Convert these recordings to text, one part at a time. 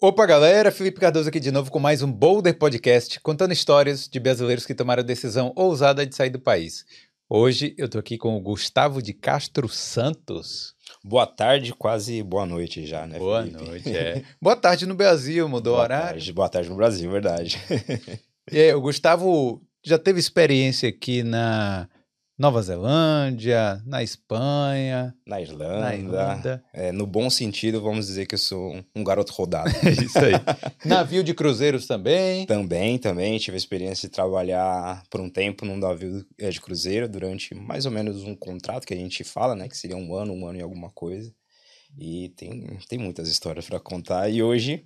Opa, galera! Felipe Cardoso aqui de novo com mais um Boulder Podcast, contando histórias de brasileiros que tomaram a decisão ousada de sair do país. Hoje eu tô aqui com o Gustavo de Castro Santos. Boa tarde, quase boa noite já, né? Boa Felipe? noite, é. boa tarde no Brasil, mudou o Boa horário. tarde, boa tarde no Brasil, verdade. E aí, o Gustavo já teve experiência aqui na Nova Zelândia, na Espanha, Na Irlanda, na Irlanda. é, no bom sentido, vamos dizer que eu sou um, um garoto rodado. É isso aí. Navio de cruzeiros também. também, também tive a experiência de trabalhar por um tempo num navio é, de cruzeiro durante mais ou menos um contrato que a gente fala, né? Que seria um ano, um ano e alguma coisa. E tem, tem muitas histórias para contar. E hoje,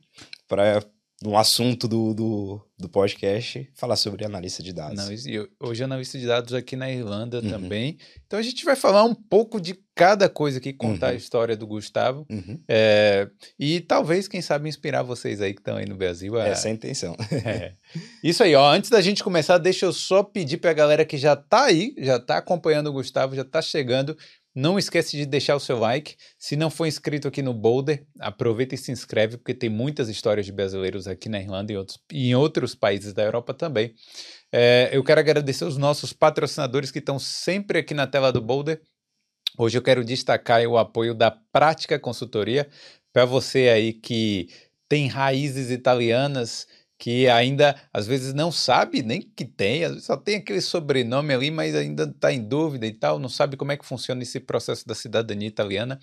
para um assunto do, do, do podcast, falar sobre analista de dados. Não, e eu- hoje é analista de dados aqui na Irlanda Uhum. também. Então a gente vai falar um pouco de cada coisa aqui, contar a Uhum. história do Gustavo. Uhum. É, e talvez, quem sabe, inspirar vocês aí que estão aí no Brasil. a- Essa é a intenção. É. Isso aí, ó. Antes da gente começar, deixa eu só pedir pra galera que já tá aí, já tá acompanhando o Gustavo, já tá chegando. Não esquece de deixar o seu like. Se não for inscrito aqui no Boulder, aproveita e se inscreve, porque tem muitas histórias de brasileiros aqui na Irlanda e outros, e em outros países da Europa também. É, eu quero agradecer os nossos patrocinadores que estão sempre aqui na tela do Boulder. Hoje eu quero destacar o apoio da Prática Consultoria para você aí que tem raízes italianas que ainda às vezes não sabe nem que tem, só tem aquele sobrenome ali, mas ainda está em dúvida e tal, não sabe como é que funciona esse processo da cidadania italiana.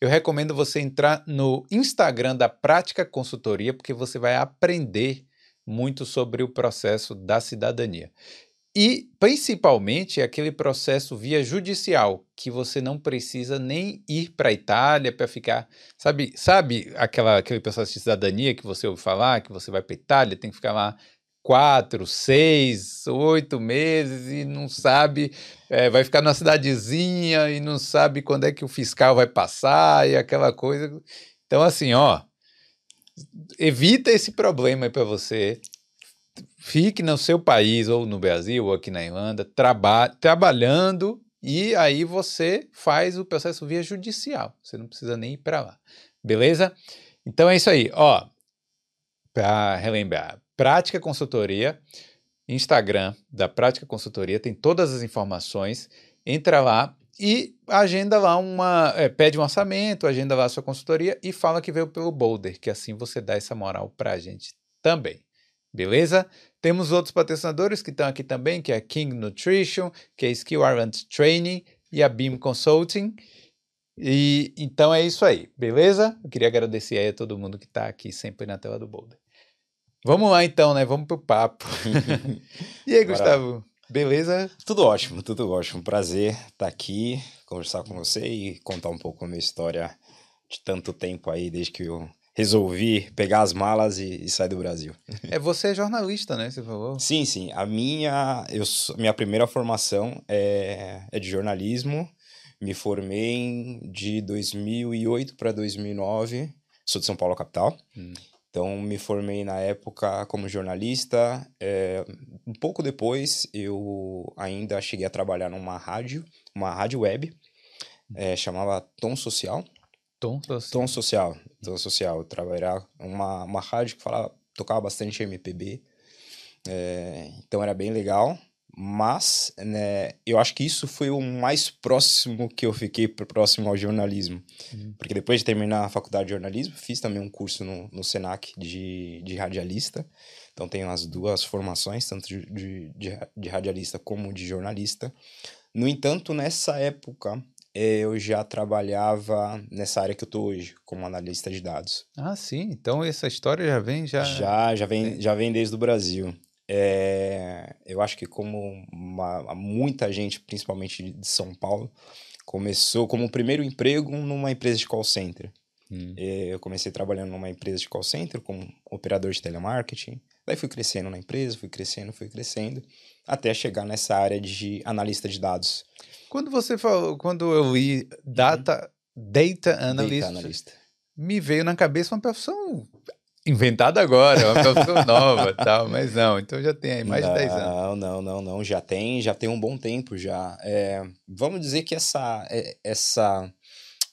Eu recomendo você entrar no Instagram da Prática Consultoria, porque você vai aprender muito sobre o processo da cidadania. E principalmente aquele processo via judicial, que você não precisa nem ir para a Itália para ficar. Sabe, sabe aquela, aquele processo de cidadania que você ouve falar, que você vai para a Itália, tem que ficar lá quatro, seis, oito meses e não sabe, é, vai ficar numa cidadezinha e não sabe quando é que o fiscal vai passar e aquela coisa. Então, assim, ó, evita esse problema para você fique no seu país, ou no Brasil, ou aqui na Irlanda, traba trabalhando, e aí você faz o processo via judicial. Você não precisa nem ir para lá. Beleza? Então é isso aí. Ó, para relembrar, Prática Consultoria, Instagram da Prática Consultoria, tem todas as informações. Entra lá e agenda lá uma. é, pede um orçamento, agenda lá a sua consultoria e fala que veio pelo Boulder, que assim você dá essa moral pra gente também. Beleza? Temos outros patrocinadores que estão aqui também, que é a King Nutrition, que é Skill Ireland Training e a Beam Consulting. E então é isso aí, beleza? Eu queria agradecer aí a todo mundo que está aqui sempre na tela do Boulder. Vamos lá então, né? Vamos pro papo. e aí, Bora. Gustavo? Beleza? Tudo ótimo, tudo ótimo. Prazer estar aqui, conversar com você e contar um pouco a minha história de tanto tempo aí, desde que eu resolvi pegar as malas e, e sair do Brasil. É você é jornalista, né? Você falou. Sim, sim. A minha, eu, minha primeira formação é, é de jornalismo. Me formei de 2008 para 2009. Sou de São Paulo, capital. Hum. Então, me formei na época como jornalista. É, um pouco depois, eu ainda cheguei a trabalhar numa rádio, uma rádio web, é, chamava Tom Social. Tom, assim. Tom Social, Tom Social. Eu trabalhava uma, uma rádio que falava, tocava bastante MPB. É, então era bem legal. Mas né, eu acho que isso foi o mais próximo que eu fiquei pr- próximo ao jornalismo. Uhum. Porque depois de terminar a faculdade de jornalismo, fiz também um curso no, no Senac de, de radialista. Então tenho as duas formações, tanto de, de, de, ra- de radialista como de jornalista. No entanto, nessa época, eu já trabalhava nessa área que eu tô hoje, como analista de dados. Ah, sim. Então essa história já vem já. Já, já vem, já vem desde o Brasil. É, eu acho que como uma- muita gente, principalmente de São Paulo, começou como primeiro emprego numa empresa de call center. Hum. É, Eu comecei trabalhando numa empresa de call center como operador de telemarketing. Daí fui crescendo na empresa, fui crescendo, fui crescendo, até chegar nessa área de analista de dados. Quando você falou, quando eu li data, data analyst, Data analista. me veio na cabeça uma profissão inventada agora, uma profissão nova tal, mas não, então já tem aí mais de 10 anos. Não, não, não, não. Já tem, já tem um bom tempo já. É, vamos dizer que essa, é- essa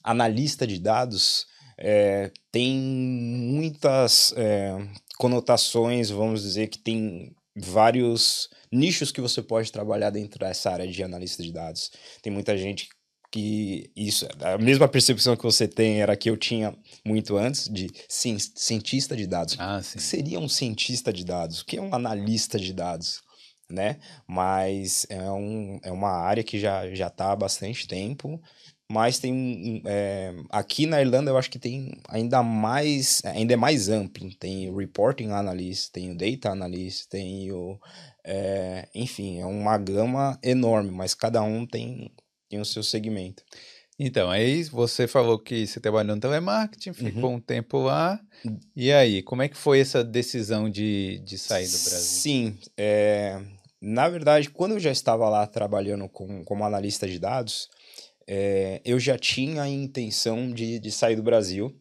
analista de dados é, tem muitas é, conotações, vamos dizer que tem vários nichos que você pode trabalhar dentro dessa área de analista de dados. Tem muita gente que isso, a mesma percepção que você tem era que eu tinha muito antes de cientista de dados. Ah, sim. O que seria um cientista de dados? O que é um analista de dados? Né? Mas é, um, é uma área que já já está há bastante tempo mas tem é, aqui na Irlanda eu acho que tem ainda mais ainda é mais amplo. Tem o reporting analyst tem o data analyst tem o é, enfim é uma gama enorme mas cada um tem tem o seu segmento. Então aí você falou que você trabalhou no telemarketing ficou uhum. um tempo lá. E aí como é que foi essa decisão de, de sair do Brasil? Sim é, na verdade quando eu já estava lá trabalhando com, como analista de dados é, eu já tinha a intenção de, de sair do Brasil,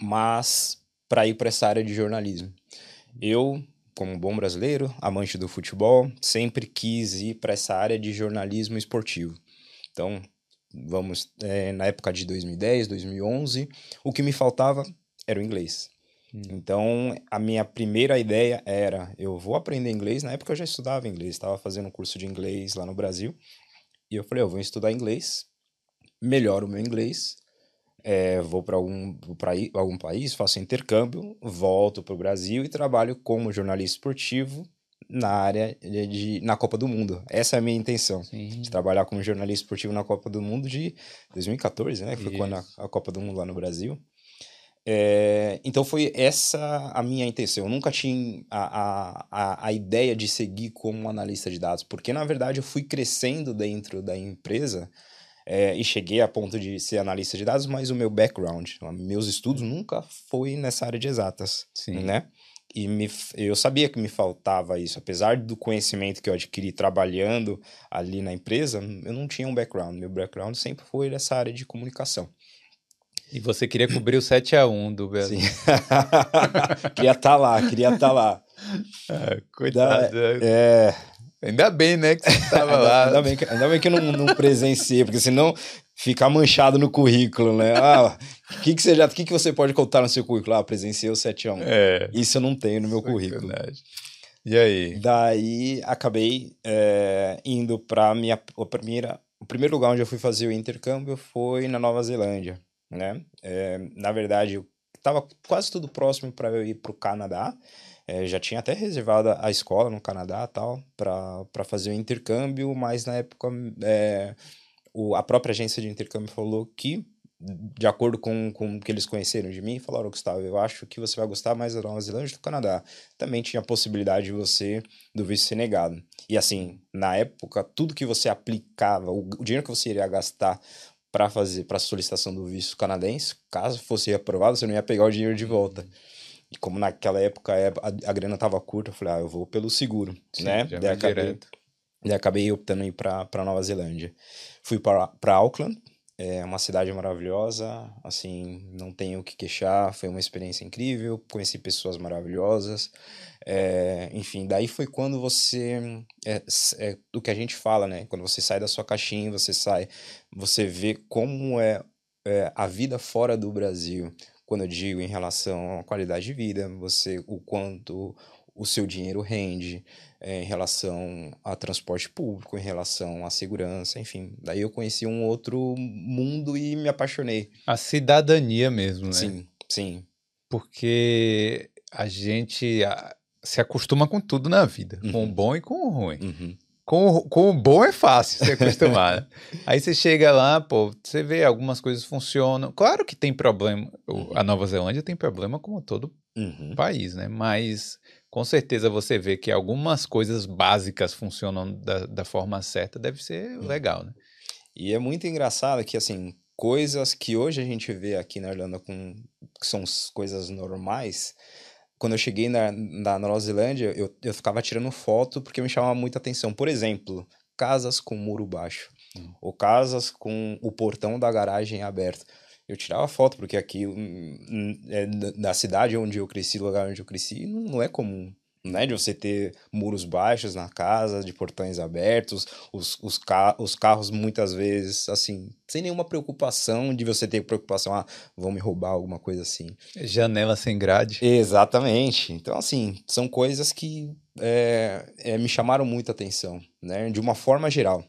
mas para ir para essa área de jornalismo. Eu, como bom brasileiro, amante do futebol, sempre quis ir para essa área de jornalismo esportivo. Então, vamos, é, na época de 2010, 2011, o que me faltava era o inglês. Hum. Então, a minha primeira ideia era: eu vou aprender inglês. Na época eu já estudava inglês, estava fazendo um curso de inglês lá no Brasil. E eu falei, eu vou estudar inglês, melhoro o meu inglês, é, vou para algum, algum país, faço intercâmbio, volto para o Brasil e trabalho como jornalista esportivo na área de, de, na Copa do Mundo. Essa é a minha intenção, Sim. de trabalhar como jornalista esportivo na Copa do Mundo de 2014, né? Que foi quando a, a, Copa do Mundo lá no Brasil. É, então foi essa a minha intenção. Eu nunca tinha a, a, a ideia de seguir como analista de dados, porque na verdade eu fui crescendo dentro da empresa é, e cheguei a ponto de ser analista de dados, mas o meu background, meus estudos nunca foi nessa área de exatas, Sim. né? E me, eu sabia que me faltava isso, apesar do conhecimento que eu adquiri trabalhando ali na empresa, eu não tinha um background. Meu background sempre foi nessa área de comunicação. E você queria cobrir o 7 a 1 do Brasil. Sim. queria estar tá lá, queria estar tá lá. Ah, cuidado. Da, é... Ainda bem, né, que você estava lá. Ainda bem que, ainda bem que eu não, não presenciei, porque senão fica manchado no currículo, né? Ah, o que, que, você já, que, que você pode contar no seu currículo? Ah, presenciei o 7 a 1. É. Isso eu não tenho no meu currículo. E aí? Daí acabei é, indo para minha a primeira, o primeiro lugar onde eu fui fazer o intercâmbio foi na Nova Zelândia né? É, na verdade, estava quase tudo próximo para eu ir para o Canadá. É, já tinha até reservado a escola no Canadá tal para fazer o intercâmbio, mas na época é, o, a própria agência de intercâmbio falou que, de acordo com, com o que eles conheceram de mim, falaram, Gustavo, eu acho que você vai gostar mais da Nova Zelândia do Canadá. Também tinha a possibilidade de você, do visto ser negado. E assim, na época, tudo que você aplicava, o, o dinheiro que você iria gastar para fazer para solicitação do visto canadense, caso fosse aprovado, você não ia pegar o dinheiro de volta. E como naquela época a, a grana tava curta, eu falei, ah, eu vou pelo seguro, Sim, né? Daí acabei, direto. daí acabei optando ir para Nova Zelândia. Fui para Auckland, é uma cidade maravilhosa, assim, não tenho o que queixar, foi uma experiência incrível, conheci pessoas maravilhosas, é, enfim, daí foi quando você, é, é, do que a gente fala, né, quando você sai da sua caixinha, você sai, você vê como é, é a vida fora do Brasil, quando eu digo em relação à qualidade de vida, você, o quanto o seu dinheiro rende, é, em relação a transporte público, em relação à segurança, enfim. Daí eu conheci um outro mundo e me apaixonei. A cidadania mesmo, né? Sim, sim. Porque a gente se acostuma com tudo na vida, uhum. com o uhum. bom e com o ruim. Uhum. Com, com o bom é fácil se acostumar. Aí você chega lá, pô, você vê algumas coisas funcionam. Claro que tem problema. Uhum. A Nova Zelândia tem problema como todo uhum. país, né? Mas com certeza você vê que algumas coisas básicas funcionam da, da forma certa, deve ser hum. legal, né? E é muito engraçado que, assim, coisas que hoje a gente vê aqui na Irlanda com, que são coisas normais, quando eu cheguei na, na Nova Zelândia, eu, eu ficava tirando foto porque me chamava muita atenção. Por exemplo, casas com muro baixo, hum. ou casas com o portão da garagem aberto eu tirava foto, porque aqui hum, hum, é, na cidade onde eu cresci, no lugar onde eu cresci, não, é comum. Né? De você ter muros baixos na casa, de portões abertos, os, os, ca os carros muitas vezes, assim, sem nenhuma preocupação de você ter preocupação, ah, vão me roubar, alguma coisa assim. Janela sem grade. Exatamente. Então, assim, são coisas que é, é, me chamaram muita atenção, né? De uma forma geral.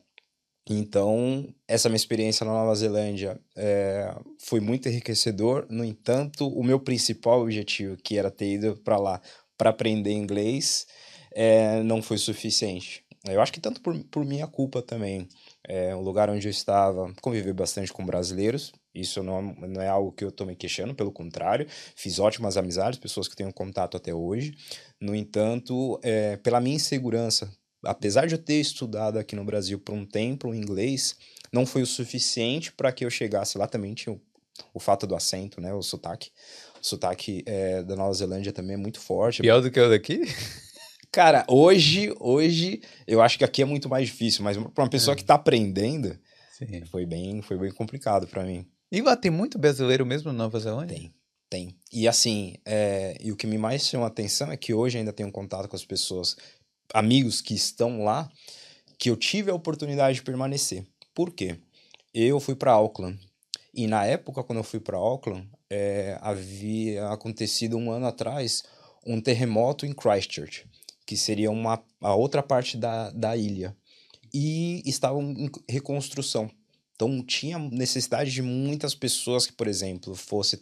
Então, essa minha experiência na Nova Zelândia é, foi muito enriquecedor. No entanto, o meu principal objetivo, que era ter ido para lá para aprender inglês é, não foi suficiente. Eu acho que tanto por, por minha culpa também. É um lugar onde eu estava, convivi bastante com brasileiros. Isso não, não é algo que eu estou me queixando, pelo contrário. Fiz ótimas amizades, pessoas que tenho contato até hoje. No entanto, é, pela minha insegurança, apesar de eu ter estudado aqui no Brasil por um tempo o inglês, não foi o suficiente para que eu chegasse lá. Também tinha o, o fato do acento, né, o sotaque. O sotaque é, da Nova Zelândia também é muito forte. Pior do que o daqui? Cara, hoje, hoje, eu acho que aqui é muito mais difícil, mas para uma pessoa é. que está aprendendo, Sim. foi bem, foi bem complicado para mim. E lá tem muito brasileiro mesmo na Nova Zelândia? Tem, tem. E assim, é, e o que me mais chama a atenção é que hoje ainda tenho contato com as pessoas, amigos que estão lá, que eu tive a oportunidade de permanecer. Por quê? Eu fui para Auckland e na época, quando eu fui para Auckland, é, havia acontecido um ano atrás um terremoto em Christchurch, que seria uma, a outra parte da, da ilha. E estavam em reconstrução. Então tinha necessidade de muitas pessoas que, por exemplo, fosse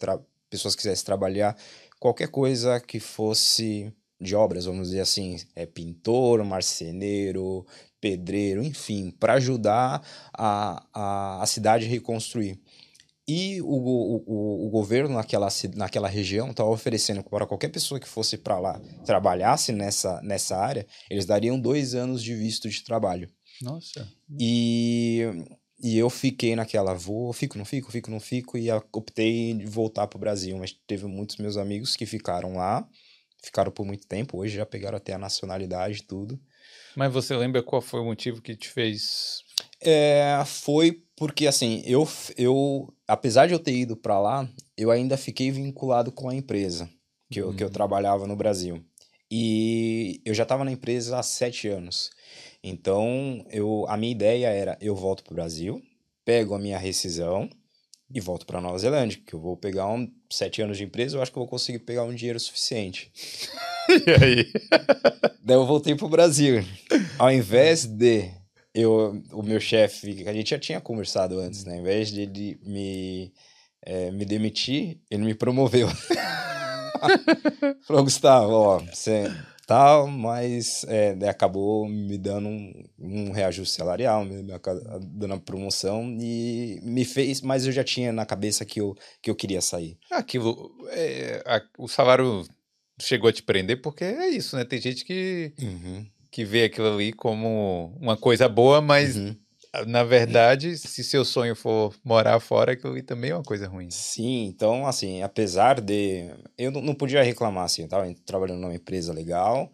pessoas que quisessem trabalhar qualquer coisa que fosse de obras, vamos dizer assim, é pintor, marceneiro, pedreiro, enfim, para ajudar a, a, a cidade a reconstruir. E o, o, o governo naquela, naquela região estava oferecendo para qualquer pessoa que fosse para lá, trabalhasse nessa, nessa área, eles dariam dois anos de visto de trabalho. Nossa. E, e eu fiquei naquela, vou, fico, não fico, fico, não fico, e optei de voltar para o Brasil. Mas teve muitos meus amigos que ficaram lá, ficaram por muito tempo, hoje já pegaram até a nacionalidade e tudo. Mas você lembra qual foi o motivo que te fez é, foi porque, assim, eu, eu, apesar de eu ter ido para lá, eu ainda fiquei vinculado com a empresa que eu, que eu uhum. trabalhava no Brasil. E eu já estava na empresa há sete anos. Então, eu, a minha ideia era: eu volto para o Brasil, pego a minha rescisão e volto para Nova Zelândia, que eu vou pegar um, sete anos de empresa, eu acho que eu vou conseguir pegar um dinheiro suficiente. e aí? Daí eu voltei para o Brasil. Ao invés de eu, o meu chefe, a gente já tinha conversado antes, né? Ao invés de ele me, é, me demitir, ele me promoveu. Falou, Gustavo, ó, você tal, mas é, acabou me dando um, um reajuste salarial, me, me dando uma promoção e me fez, mas eu já tinha na cabeça que eu, que eu queria sair. Aquilo, é, a, o salário chegou a te prender porque é isso, né? Tem gente que uhum que vê aquilo ali como uma coisa boa, mas uhum. na verdade, se seu sonho for morar fora, aquilo ali também é uma coisa ruim. Sim, então, assim, apesar de. Eu não podia reclamar, assim, eu tava trabalhando numa empresa legal,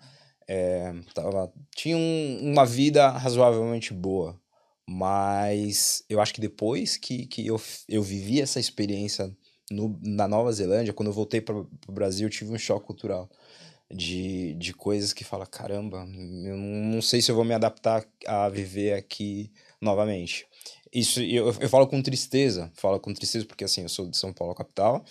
é, tava, tinha um, uma vida razoavelmente boa, mas eu acho que depois que, que eu, eu vivi essa experiência no, na Nova Zelândia, quando eu voltei para o Brasil, eu tive um choque cultural de, de coisas que fala, caramba, eu não sei se eu vou me adaptar a viver aqui novamente. Isso eu, eu falo com tristeza, falo com tristeza porque assim, eu sou de São Paulo capital,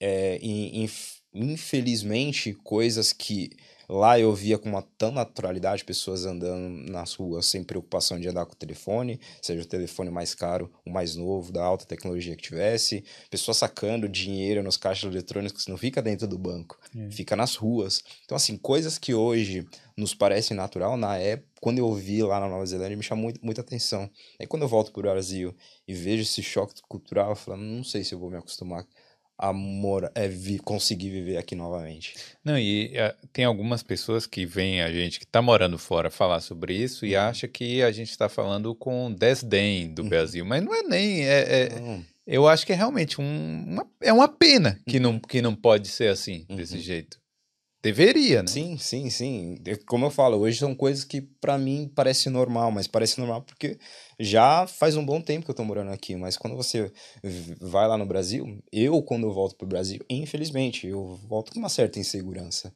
é, e, infelizmente coisas que Lá eu via com uma tão naturalidade pessoas andando nas ruas sem preocupação de andar com o telefone, seja o telefone mais caro, o mais novo, da alta tecnologia que tivesse, pessoas sacando dinheiro nos caixas eletrônicos que não fica dentro do banco, é. fica nas ruas. Então, assim, coisas que hoje nos parecem natural, na época, quando eu vi lá na Nova Zelândia, me chamou muito, muita atenção. Aí quando eu volto para o Brasil e vejo esse choque cultural, eu falo, não sei se eu vou me acostumar amor é vi, conseguir viver aqui novamente. Não, e uh, tem algumas pessoas que veem a gente que está morando fora falar sobre isso e uhum. acha que a gente está falando com desdém do uhum. Brasil, mas não é nem. É, é. Eu acho que é realmente um, uma, é uma pena que, não, uhum. que não pode ser assim, desse uhum. jeito. Deveria, né? Sim, sim, sim. Como eu falo, hoje são coisas que para mim parece normal, mas parece normal porque já faz um bom tempo que eu tô morando aqui. Mas quando você vai lá no Brasil, eu, quando eu volto pro Brasil, infelizmente, eu volto com uma certa insegurança.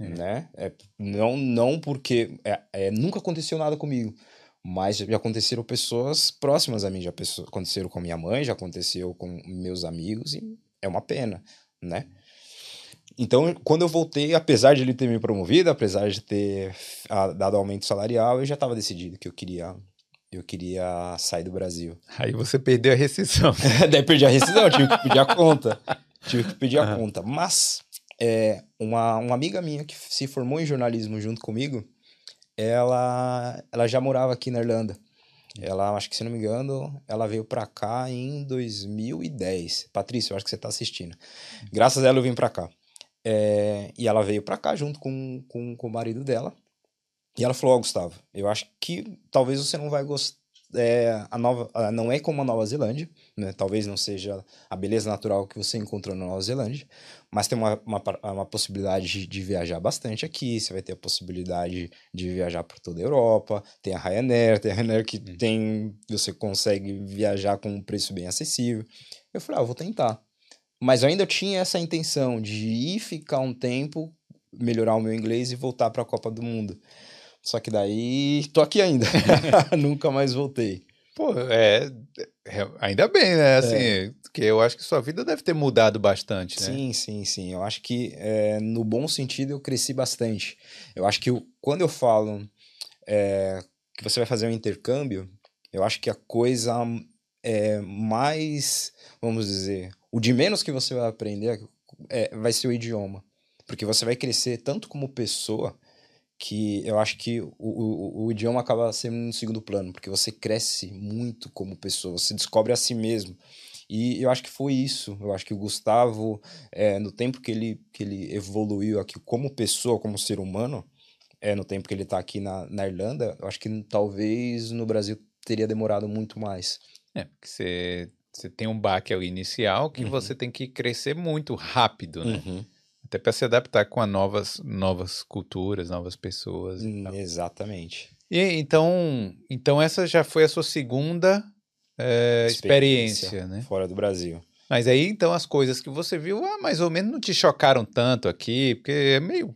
é. né? É, não, não porque é, é, nunca aconteceu nada comigo, mas já aconteceram pessoas próximas a mim, já aconteceram com minha mãe, já aconteceu com meus amigos e é uma pena, né? Então, quando eu voltei, apesar de ele ter me promovido, apesar de ter dado aumento salarial, eu já estava decidido que eu queria eu queria sair do Brasil. Aí você perdeu a rescisão. Daí perdi a rescisão, tive que pedir a conta. Tive que pedir a uhum. conta. Mas é, uma, uma amiga minha que se formou em jornalismo junto comigo, ela, ela já morava aqui na Irlanda. Ela, acho que se não me engano, ela veio para cá em 2010. Patrícia, eu acho que você tá assistindo. Graças a ela eu vim para cá. É, e ela veio para cá junto com, com, com o marido dela. E ela falou: Ó, oh, Gustavo, eu acho que talvez você não vai gostar. É, a nova, não é como a Nova Zelândia, né? talvez não seja a beleza natural que você encontrou na Nova Zelândia, mas tem uma, uma, uma possibilidade de, viajar bastante aqui. Você vai ter a possibilidade de viajar por toda a Europa. Tem a Ryanair, tem a Ryanair que hum. tem, você consegue viajar com um preço bem acessível. Eu falei, ah, eu vou tentar. Mas eu ainda tinha essa intenção de ir ficar um tempo, melhorar o meu inglês e voltar para a Copa do Mundo. Só que daí tô aqui ainda. Nunca mais voltei. Pô, é, é, Ainda bem, né? Assim, é. porque eu acho que sua vida deve ter mudado bastante, né? Sim, sim, sim. Eu acho que, é, no bom sentido, eu cresci bastante. Eu acho que eu, quando eu falo é, que você vai fazer um intercâmbio, eu acho que a coisa é mais, vamos dizer, o de menos que você vai aprender é, vai ser o idioma. Porque você vai crescer tanto como pessoa, que eu acho que o, o, o idioma acaba sendo em segundo plano, porque você cresce muito como pessoa, você descobre a si mesmo. E eu acho que foi isso. Eu acho que o Gustavo, é, no tempo que ele, que ele evoluiu aqui como pessoa, como ser humano, é, no tempo que ele está aqui na, na Irlanda, eu acho que talvez no Brasil teria demorado muito mais. É, porque você você tem um baque ali inicial que uhum. você tem que crescer muito rápido, né? Uhum. Até para se adaptar com as novas, novas culturas, novas pessoas. Hum, exatamente. E então, então essa já foi a sua segunda é, experiência, experiência, né? Fora do Brasil. Mas aí então as coisas que você viu, ah, mais ou menos não te chocaram tanto aqui, porque é meio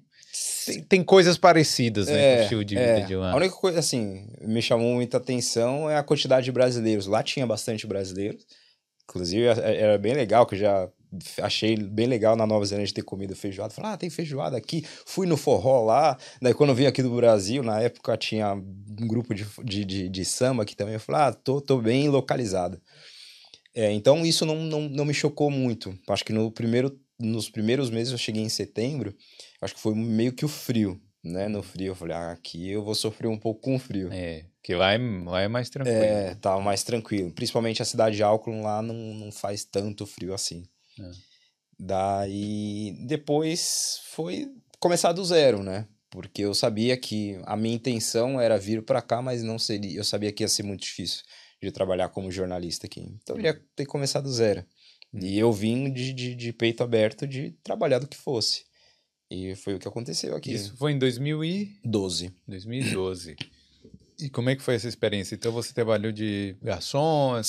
tem, tem, coisas parecidas, né, é, com o estilo de vida é. de lá. A única coisa, assim, me chamou muita atenção é a quantidade de brasileiros. Lá tinha bastante brasileiros. Inclusive, era bem legal, que eu já achei bem legal na Nova Zelândia ter comido feijoada. Falei, ah, tem feijoada aqui. Fui no forró lá. Daí, quando eu vim aqui do Brasil, na época tinha um grupo de, de, de, de samba aqui também. Eu falei, ah, tô, tô bem localizado. É, então, isso não, não, não me chocou muito. Acho que no primeiro, nos primeiros meses, eu cheguei em setembro, acho que foi meio que o frio né, no frio. Eu falei, ah, aqui eu vou sofrer um pouco com o frio. É, que lá é, lá é mais tranquilo. É, tá mais tranquilo. Principalmente a cidade de Auckland lá não, não faz tanto frio assim. É. Daí, depois foi começar do zero, né? Porque eu sabia que a minha intenção era vir para cá, mas não seria. Eu sabia que ia ser muito difícil de trabalhar como jornalista aqui. Então eu ia ter que começar do zero. E eu vim de, de, de peito aberto de trabalhar do que fosse. E foi o que aconteceu aqui. Isso foi em 2012. 2012. E como é que foi essa experiência? Então você trabalhou de garçom?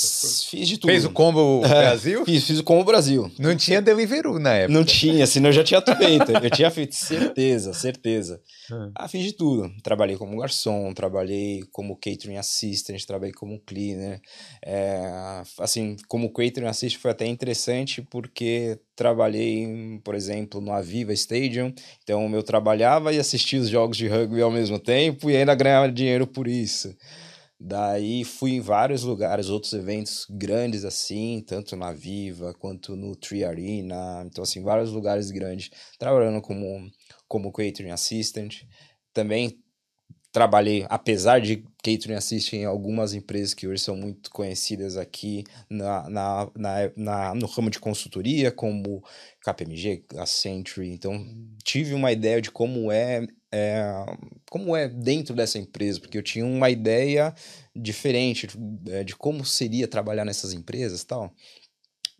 Fiz de tudo. Fez o combo Brasil? fiz, fiz o combo Brasil. Não tinha Deliveroo na época. Não tinha, senão eu já tinha feito. eu tinha feito, certeza, certeza. Hum. Ah, fiz de tudo. Trabalhei como garçom, trabalhei como catering assistant, trabalhei como cleaner. É, assim, como catering assistant foi até interessante porque trabalhei, por exemplo, no Aviva Stadium. Então eu trabalhava e assistia os jogos de rugby ao mesmo tempo e ainda ganhava dinheiro por isso. Daí fui em vários lugares, outros eventos grandes assim, tanto na Viva quanto no Tree Arena, então assim, vários lugares grandes, trabalhando como como catering assistant. Também trabalhei, apesar de catering em algumas empresas que hoje são muito conhecidas aqui na, na, na, na, no ramo de consultoria, como KPMG, a Century. Então, tive uma ideia de como é, é, como é dentro dessa empresa, porque eu tinha uma ideia diferente de, é, de como seria trabalhar nessas empresas tal.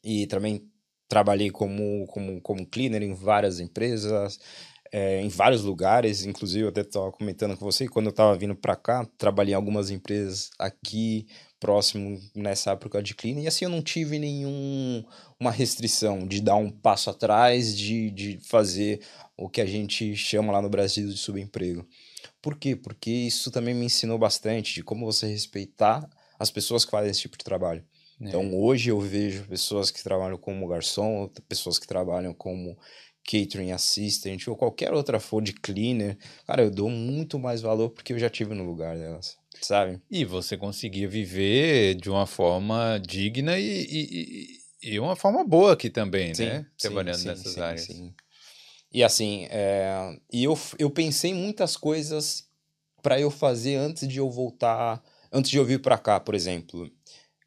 E também trabalhei como, como, como cleaner em várias empresas, é, em vários lugares, inclusive eu até estava comentando com você, quando eu estava vindo para cá, trabalhei em algumas empresas aqui próximo nessa época de cleaning, e assim eu não tive nenhum uma restrição de dar um passo atrás, de, de fazer o que a gente chama lá no Brasil de subemprego. Por quê? Porque isso também me ensinou bastante de como você respeitar as pessoas que fazem esse tipo de trabalho. É. Então hoje eu vejo pessoas que trabalham como garçom, pessoas que trabalham como catering assistant ou qualquer outra for de cleaner, cara, eu dou muito mais valor porque eu já tive no lugar delas, sabe? E você conseguia viver de uma forma digna e, e, e uma forma boa aqui também, sim, né? Trabalhando sim, nessas sim, áreas. Sim. E assim, é... e eu, eu pensei muitas coisas para eu fazer antes de eu voltar, antes de eu vir para cá, por exemplo.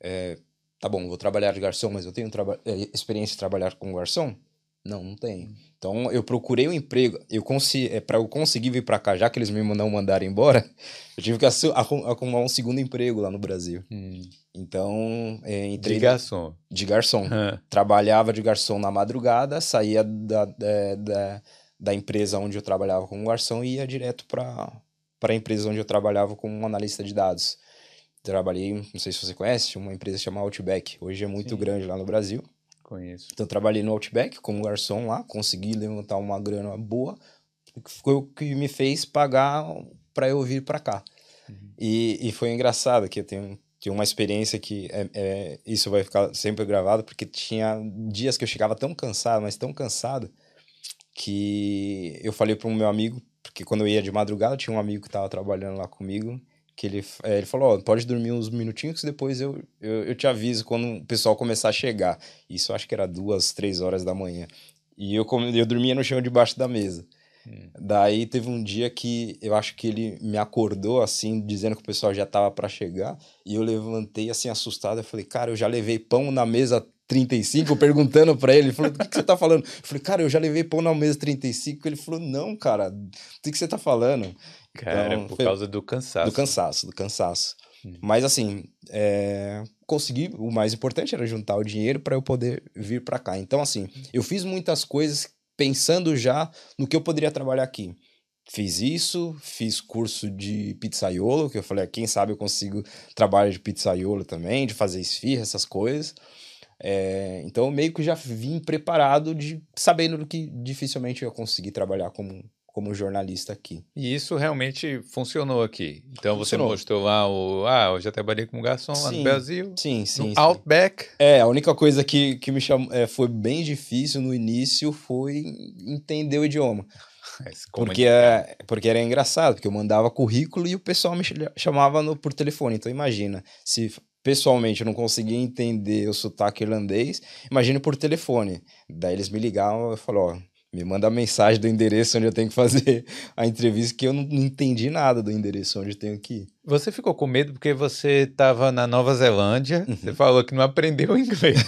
É... Tá bom, vou trabalhar de garçom, mas eu tenho traba... É, experiência de trabalhar com garçom? Não, não tem. Hum. Então eu procurei um emprego. Eu consegui, é, para eu conseguir vir para cá, já que eles me não mandaram embora, eu tive que arrumar um segundo emprego lá no Brasil. Hum. Então é, entrei de garçom. De garçom. Trabalhava de garçom na madrugada, saía da, da, da, da empresa onde eu trabalhava como garçom e ia direto para para a empresa onde eu trabalhava como analista de dados. Trabalhei, não sei se você conhece, uma empresa chamada Outback. Hoje é muito Sim. grande lá no Brasil. Conheço. Então, trabalhei no Outback como garçom lá, consegui levantar uma grana boa, que foi o que me fez pagar para eu vir para cá. Uhum. E, e foi engraçado que eu tenho, tenho uma experiência que é, é, isso vai ficar sempre gravado, porque tinha dias que eu chegava tão cansado, mas tão cansado, que eu falei para um meu amigo, porque quando eu ia de madrugada, tinha um amigo que estava trabalhando lá comigo, que ele, é, ele falou, ó, pode dormir uns minutinhos que depois eu, eu, eu, te aviso quando o pessoal começar a chegar. Isso acho que era duas, três horas da manhã. E eu, eu dormia no chão debaixo da mesa. Hum. Daí teve um dia que eu acho que ele me acordou assim, dizendo que o pessoal já tava para chegar, e eu levantei assim assustado, eu falei: "Cara, eu já levei pão na mesa 35, perguntando para ele, ele falou: "Do que, que você tá falando?" Eu falei: "Cara, eu já levei pão na mesa 35". Ele falou: "Não, cara, do que, que você tá falando?" Cara, então, por foi... causa do cansaço. Do cansaço, do cansaço. Hum. Mas assim, é... consegui, o mais importante era juntar o dinheiro para eu poder vir para cá. Então assim, eu fiz muitas coisas pensando já no que eu poderia trabalhar aqui. Fiz isso, fiz curso de pizzaiolo, que eu falei, ah, quem sabe eu consigo trabalho de pizzaiolo também, de fazer esfirra, essas coisas. É, então, meio que já vim preparado, de sabendo que dificilmente eu ia conseguir trabalhar como, como jornalista aqui. E isso realmente funcionou aqui. Então funcionou. você mostrou lá o. Ah, eu já trabalhei como garçom sim, lá no Brasil. Sim, sim. No sim. Outback. É, a única coisa que, que me chamou, é, foi bem difícil no início foi entender o idioma. Porque, é, porque era engraçado, porque eu mandava currículo e o pessoal me chamava no, por telefone. Então imagina, se pessoalmente eu não conseguia entender o sotaque irlandês, imagina por telefone. Daí eles me ligavam e falavam, ó, me manda a mensagem do endereço onde eu tenho que fazer a entrevista, que eu não, entendi nada do endereço onde eu tenho que ir. Você ficou com medo porque você estava na Nova Zelândia, uhum. você falou que não aprendeu inglês.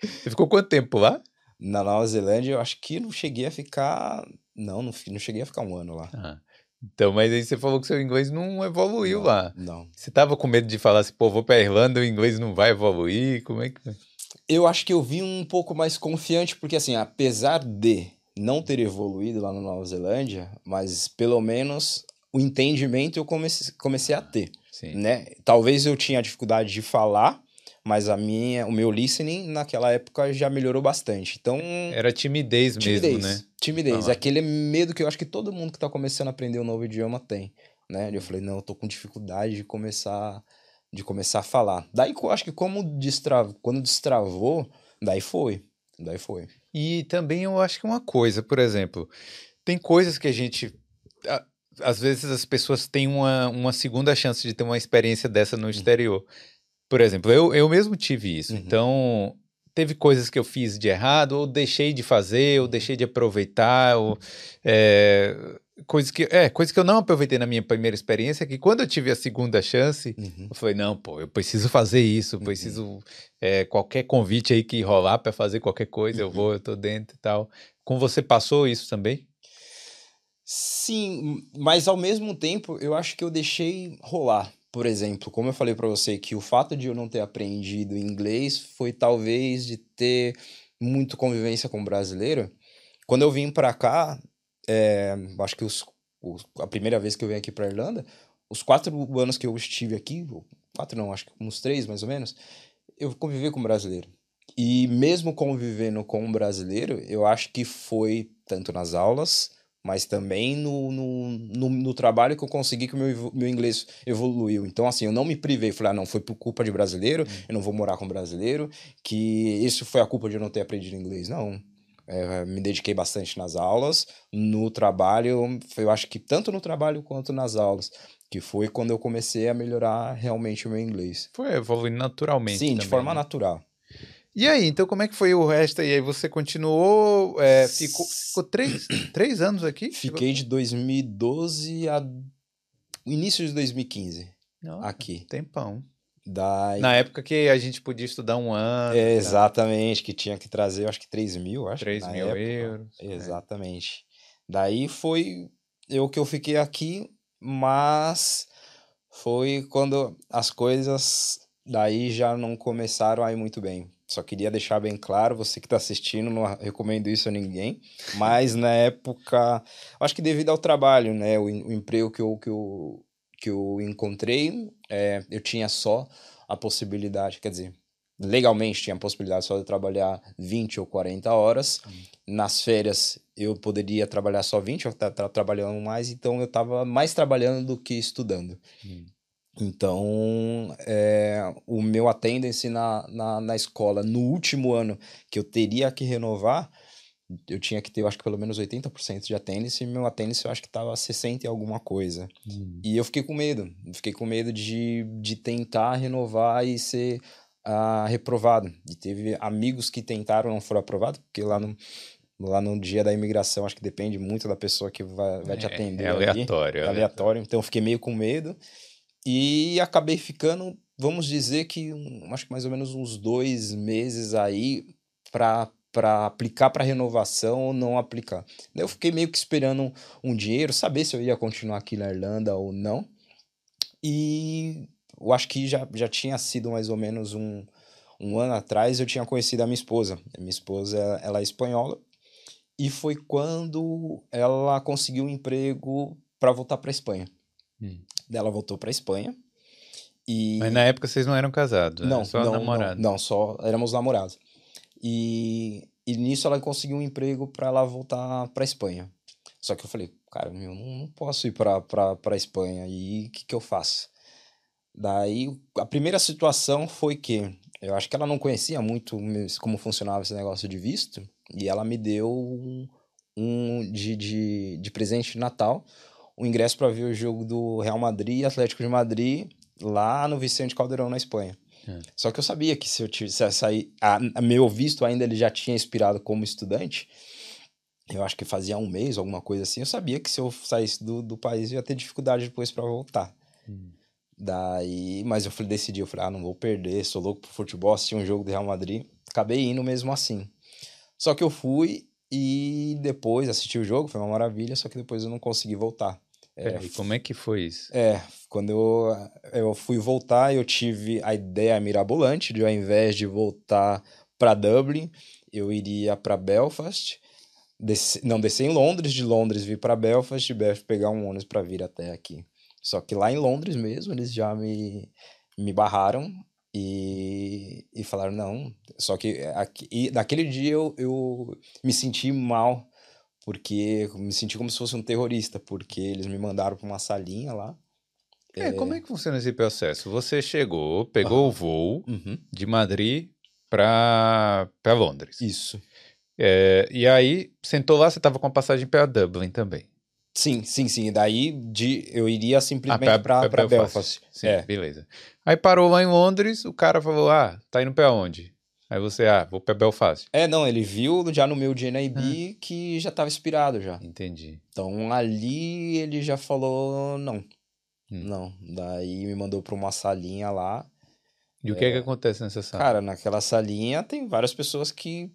você ficou quanto tempo lá? Na Nova Zelândia, eu acho que não cheguei a ficar. Não, não, não cheguei a ficar um ano lá. Ah. Então, mas aí você falou que seu inglês não evoluiu não, lá. Não. Você tava com medo de falar assim, pô, vou pra Irlanda, o inglês não vai evoluir? Como é que eu acho que eu vim um pouco mais confiante, porque assim, apesar de não ter evoluído lá na Nova Zelândia, mas pelo menos o entendimento eu comecei, comecei a ter. Sim. Né? Talvez eu tinha dificuldade de falar, mas a minha, o meu listening naquela época já melhorou bastante. Então. Era timidez, timidez mesmo, né? Timidez. Ah, Aquele medo que eu acho que todo mundo que está começando a aprender um novo idioma tem. Né? Eu falei, não, eu tô com dificuldade de começar de começar a falar. Daí eu acho que como destravo, quando destravou, daí foi. Daí foi. E também eu acho que uma coisa, por exemplo, tem coisas que a gente. às vezes as pessoas têm uma, uma segunda chance de ter uma experiência dessa no uhum. exterior. Por exemplo, eu, eu mesmo tive isso. Uhum. Então, teve coisas que eu fiz de errado, ou deixei de fazer, ou deixei de aproveitar, ou. É, coisas que é coisa que eu não aproveitei na minha primeira experiência que quando eu tive a segunda chance uhum. eu falei não pô eu preciso fazer isso uhum. preciso é, qualquer convite aí que rolar para fazer qualquer coisa uhum. eu vou eu tô dentro e tal com você passou isso também sim mas ao mesmo tempo eu acho que eu deixei rolar por exemplo como eu falei para você que o fato de eu não ter aprendido inglês foi talvez de ter muito convivência com brasileiro quando eu vim para cá é, acho que os, os, a primeira vez que eu venho aqui para Irlanda, os quatro anos que eu estive aqui, quatro não, acho que uns três mais ou menos, eu convivi com brasileiro. E mesmo convivendo com um brasileiro, eu acho que foi tanto nas aulas, mas também no, no, no, no, trabalho que eu consegui que o meu, meu inglês evoluiu. Então, assim, eu não me privei, falei, ah, não, foi por culpa de brasileiro, uhum. eu não vou morar com brasileiro, que isso foi a culpa de eu não ter aprendido inglês. Não, é, me dediquei bastante nas aulas, no trabalho, eu acho que tanto no trabalho quanto nas aulas, que foi quando eu comecei a melhorar realmente o meu inglês. Foi evoluindo naturalmente. Sim, também, de forma né? natural. E aí, então como é que foi o resto? E aí você continuou, é, ficou, ficou três, três anos aqui? Fiquei de 2012 a início de 2015 Nossa, aqui. Tempão. Daí... Na época que a gente podia estudar um ano. É, exatamente, que tinha que trazer, acho que 3 mil, acho. 3 mil época. euros. Exatamente. É. Daí foi eu que eu fiquei aqui, mas foi quando as coisas daí já não começaram a ir muito bem. Só queria deixar bem claro, você que está assistindo, não recomendo isso a ninguém. Mas na época, acho que devido ao trabalho, né, o, o emprego que eu, que eu, que eu encontrei, é, eu tinha só a possibilidade, quer dizer, legalmente tinha a possibilidade só de trabalhar 20 ou 40 horas. Hum. Nas férias eu poderia trabalhar só 20, eu estava trabalhando mais, então eu estava mais trabalhando do que estudando. Hum. Então, é, o meu attendance na, na, na escola, no último ano que eu teria que renovar, eu tinha que ter, eu acho que pelo menos 80% de attendance, e meu attendance eu acho que estava 60 e alguma coisa. Hum. E eu fiquei com medo, fiquei com medo de, de tentar renovar e ser uh, reprovado. E teve amigos que tentaram não foram aprovados, porque lá no, lá no dia da imigração, acho que depende muito da pessoa que vai, vai te atender. É, é aleatório. Ali, é aleatório, então eu fiquei meio com medo. E acabei ficando, vamos dizer que um, acho que mais ou menos uns dois meses aí para para aplicar para renovação ou não aplicar. Eu fiquei meio que esperando um, um, dinheiro, saber se eu ia continuar aqui na Irlanda ou não. E eu acho que já, já tinha sido mais ou menos um, um ano atrás, eu tinha conhecido a minha esposa. Minha esposa, ela é espanhola. E foi quando ela conseguiu um emprego para voltar para Espanha. Hum. Ela voltou para Espanha. E... Mas na época vocês não eram casados, não, só não, namorados. Não, não, só éramos namorados. E, e nisso ela conseguiu um emprego para ela voltar para Espanha. Só que eu falei, cara, eu não posso ir para Espanha e o que que eu faço? Daí a primeira situação foi que eu acho que ela não conhecia muito como funcionava esse negócio de visto e ela me deu um, um de, de, de presente de Natal o ingresso para ver o jogo do Real Madrid e Atlético de Madrid lá no Vicente Caldeirão, na Espanha. É. Só que eu sabia que se eu tivesse sair, a, a, meu visto ainda ele já tinha expirado como estudante. Eu acho que fazia um mês, alguma coisa assim. Eu sabia que se eu saísse do, do país eu ia ter dificuldade depois para voltar. Hum. Daí, mas eu falei, decidi, eu falei, ah, não vou perder, sou louco pro futebol, assisti um jogo do Real Madrid. Acabei indo mesmo assim. Só que eu fui e depois assisti o jogo, foi uma maravilha, só que depois eu não consegui voltar. É, e como é que foi isso? É, quando eu, eu fui voltar, eu tive a ideia mirabolante de ao invés de voltar para Dublin, eu iria para Belfast, não descer em Londres, de Londres vir para Belfast, de Belfast pegar um ônibus para vir até aqui. Só que lá em Londres mesmo, eles já me, me barraram e, e falaram não. Só que aqui, e naquele dia eu, eu me senti mal porque me senti como se fosse um terrorista, porque eles me mandaram para uma salinha lá. É, é, como é que funciona esse processo? Você chegou, pegou uhum. o voo uhum. de Madrid para Londres. Isso. É, e aí, sentou lá, você estava com a passagem para Dublin também. Sim, sim, sim. Daí de, eu iria simplesmente ah, para Belfast. Belfast. Sim, é. beleza. Aí parou lá em Londres, o cara falou: Ah, tá indo para onde? Aí você, ah, vou pra Belfast. É, não, ele viu já no meu DNIB ah. que já tava expirado já. Entendi. Então ali ele já falou não. Hum. Não. Daí me mandou pra uma salinha lá. E é... o que é que acontece nessa sala? Cara, naquela salinha tem várias pessoas que,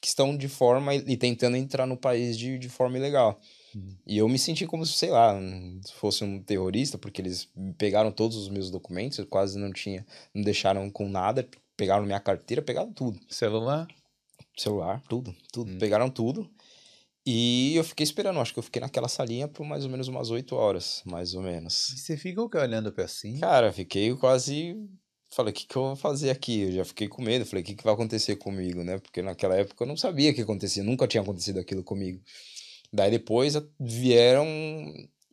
que estão de forma e tentando entrar no país de, de forma ilegal. Hum. E eu me senti como se, sei lá, se fosse um terrorista, porque eles pegaram todos os meus documentos, eu quase não tinha, não deixaram com nada, Pegaram minha carteira, pegaram tudo. Celular? Celular, tudo, tudo. Hum. Pegaram tudo. E eu fiquei esperando, acho que eu fiquei naquela salinha por mais ou menos umas 8 horas, mais ou E menos. você fica o quê, olhando pra cima? Cara, fiquei quase. Falei, o que, que eu vou fazer aqui? Eu já fiquei com medo. Falei, o que, que vai acontecer comigo, né? Porque naquela época eu não sabia o que acontecia, nunca tinha acontecido aquilo comigo. Daí depois vieram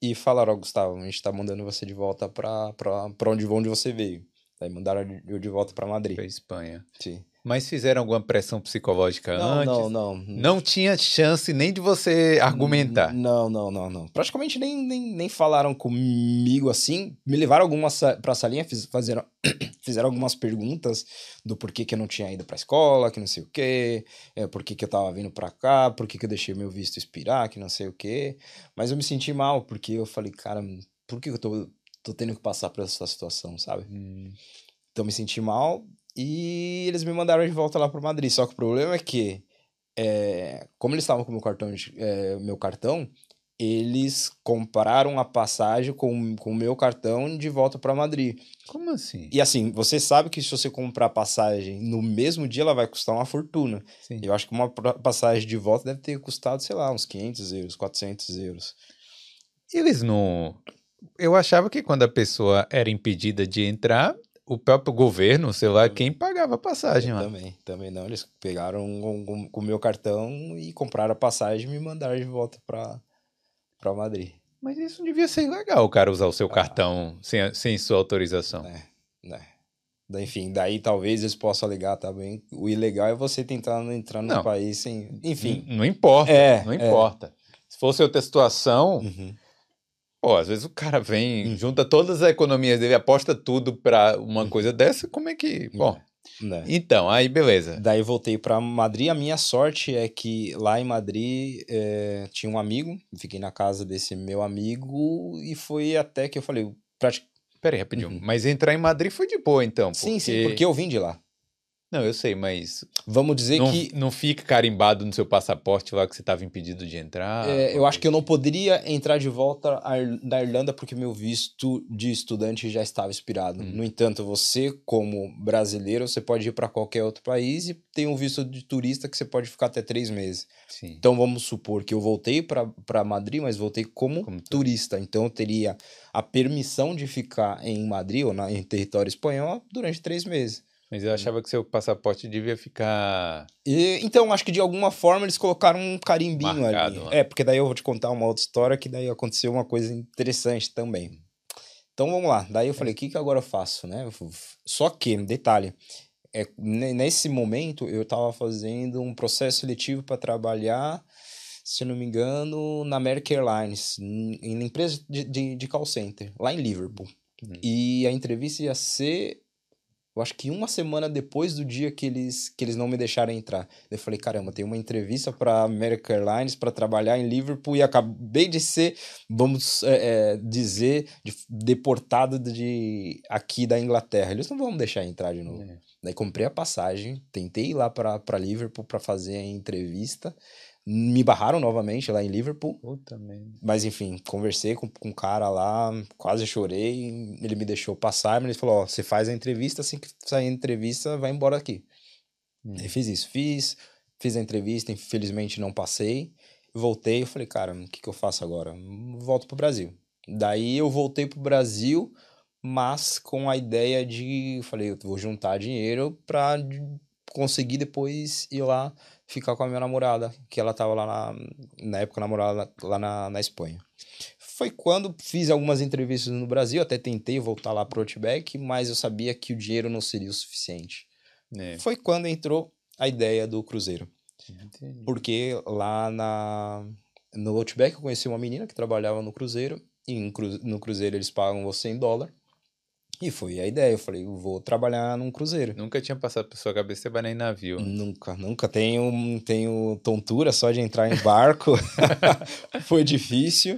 e falaram: Ó, Gustavo, a gente tá mandando você de volta pra, pra, pra onde, onde você veio. Daí mandaram eu de volta pra Madrid. Pra Espanha. Sim. Mas fizeram alguma pressão psicológica Não, antes? não, não. Não tinha chance nem de você argumentar. Não, não, não, não. Praticamente nem, nem, nem falaram comigo assim. Me levaram algumas sa- pra salinha, fiz, fizeram, fizeram algumas perguntas do porquê que eu não tinha ido pra escola, que não sei o quê, é, por que eu tava vindo pra cá, por que eu deixei meu visto expirar, que não sei o quê. Mas eu me senti mal, porque eu falei, cara, por que eu tô, tô tendo que passar por essa situação, sabe? Hum, Então me senti mal e eles me mandaram de volta lá para Madrid. Só que o problema é que, é, como eles estavam com o meu cartão, de- é, meu cartão, eles compraram a passagem com o meu cartão de volta para Madrid. Como assim? E assim, você sabe que se você comprar a passagem no mesmo dia, ela vai custar uma fortuna. Sim. Eu acho que uma passagem de volta deve ter custado, sei lá, uns 500 euros, 400 euros. Eles não. Eu achava que quando a pessoa era impedida de entrar, o próprio governo, sei lá, quem pagava a passagem lá. Também, também não. Eles pegaram com- o meu cartão e compraram a passagem e me mandaram de volta para para Madrid. Mas isso devia ser ilegal, o cara usar o seu Ah. cartão sem, sem sua autorização. né? Né? Enfim, daí talvez eles possam alegar também. O ilegal é você tentar entrar no Não. país sem. Enfim. Não importa. É, não é. importa. Se fosse outra situação, Uhum. Pô, às vezes o cara vem, Uhum. junta todas as economias dele, aposta tudo pra uma Uhum. coisa dessa, como é que. Bom, Né? então, aí beleza. Daí voltei para Madrid. A minha sorte é que lá em Madrid eh, tinha um amigo. Fiquei na casa desse meu amigo e foi até que eu falei. prati- Peraí, rapidinho. Uhum. Mas entrar em Madrid foi de boa, então. Sim, sim, porque eu vim de lá. Não, eu sei, mas Vamos dizer não, que não fica carimbado no seu passaporte lá que você estava impedido de entrar. É, eu acho que eu não poderia entrar de volta da Irlanda porque meu visto de estudante já estava expirado. Hum. No entanto, você, como brasileiro, você pode ir para qualquer outro país e tem um visto de turista que você pode ficar até três meses. Sim. Então vamos supor que eu voltei para Madrid, mas voltei como, Como turista. Então eu teria a permissão de ficar em Madrid ou na, em território espanhol durante três meses. Mas eu achava que seu passaporte devia ficar. E, então, acho que de alguma forma eles colocaram um carimbinho Marcado, ali. né? É, porque daí eu vou te contar uma outra história que daí aconteceu uma coisa interessante também. Então vamos lá. Daí eu falei, o que, que agora eu faço, né? Só que, detalhe, é, ne- nesse momento eu estava fazendo um processo seletivo para trabalhar, se não me engano, na American Airlines, em em empresa de, de, de call center, lá em Liverpool. Hum. E a entrevista ia ser eu acho que uma semana depois do dia que eles, que eles não me deixaram entrar. Eu falei, caramba, tem uma entrevista para American Airlines para trabalhar em Liverpool e acabei de ser, vamos é, é, dizer, de- deportado de aqui da Inglaterra. Eles não vão me deixar entrar de novo. É. Daí comprei a passagem, tentei ir lá para Liverpool para fazer a entrevista. Me barraram novamente lá em Liverpool. Puta. Mas enfim, conversei com, com o cara lá, quase chorei. Ele me deixou passar, mas ele falou: Ó, você faz a entrevista, assim que sair a entrevista, vai embora aqui. Hum. Aí fiz isso, fiz, fiz a entrevista, infelizmente não passei. Voltei, eu falei, cara, o que, que eu faço agora? Volto pro Brasil. Daí eu voltei pro Brasil, mas com a ideia de, eu falei, eu vou juntar dinheiro pra conseguir depois ir lá ficar com a minha namorada, que ela tava lá na, na época namorada lá na, na Espanha. Foi quando fiz algumas entrevistas no Brasil, até tentei voltar lá pro Outback, mas eu sabia que o dinheiro não seria o suficiente. É. Foi quando entrou a ideia do cruzeiro. Entendi. Porque lá na, no Outback eu conheci uma menina que trabalhava no cruzeiro, e no cruzeiro eles pagam você em dólar. E foi a ideia, eu falei, eu vou trabalhar num cruzeiro. Nunca tinha passado por sua cabeça trabalhar em navio. Nunca, nunca tenho, tenho tontura só de entrar em barco. foi difícil.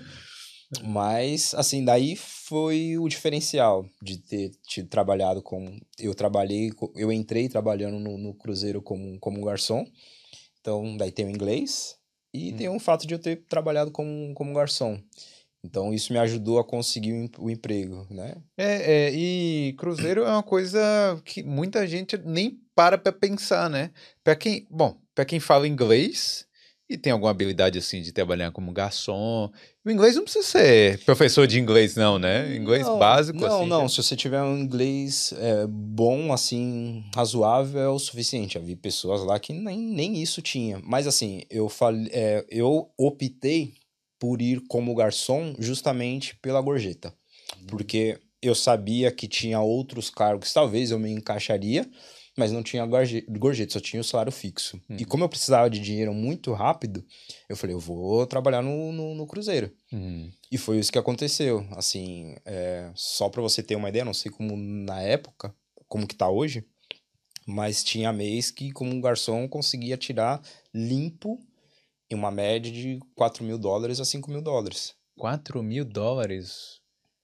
Mas, assim, daí foi o diferencial de ter tido trabalhado com. Eu trabalhei, eu entrei trabalhando no, no Cruzeiro como, como garçom. Então, daí tem o inglês e Hum. tem o fato de eu ter trabalhado como, como garçom. Então, isso me ajudou a conseguir o em- o emprego, né? É, é, e cruzeiro é uma coisa que muita gente nem para pra pensar, né? Pra quem, bom, pra quem fala inglês, e tem alguma habilidade assim de trabalhar como garçom. O inglês não precisa ser professor de inglês, não, né? Inglês não, básico, não, assim. Não, se você tiver um inglês é, bom, assim, razoável, é o suficiente. Havia pessoas lá que nem, nem isso tinha. Mas assim, eu falei, é, eu optei por ir como garçom justamente pela gorjeta. Porque eu sabia que tinha outros cargos, talvez eu me encaixaria, mas não tinha gorjeta, só tinha o salário fixo. Uhum. E como eu precisava de dinheiro muito rápido, eu falei, eu vou trabalhar no, no, no Cruzeiro. Uhum. E foi isso que aconteceu. Assim, é, só para você ter uma ideia, não sei como na época, como que tá hoje, mas tinha mês que como um garçom conseguia tirar limpo em uma média de 4 mil dólares a 5 mil dólares. 4 mil dólares?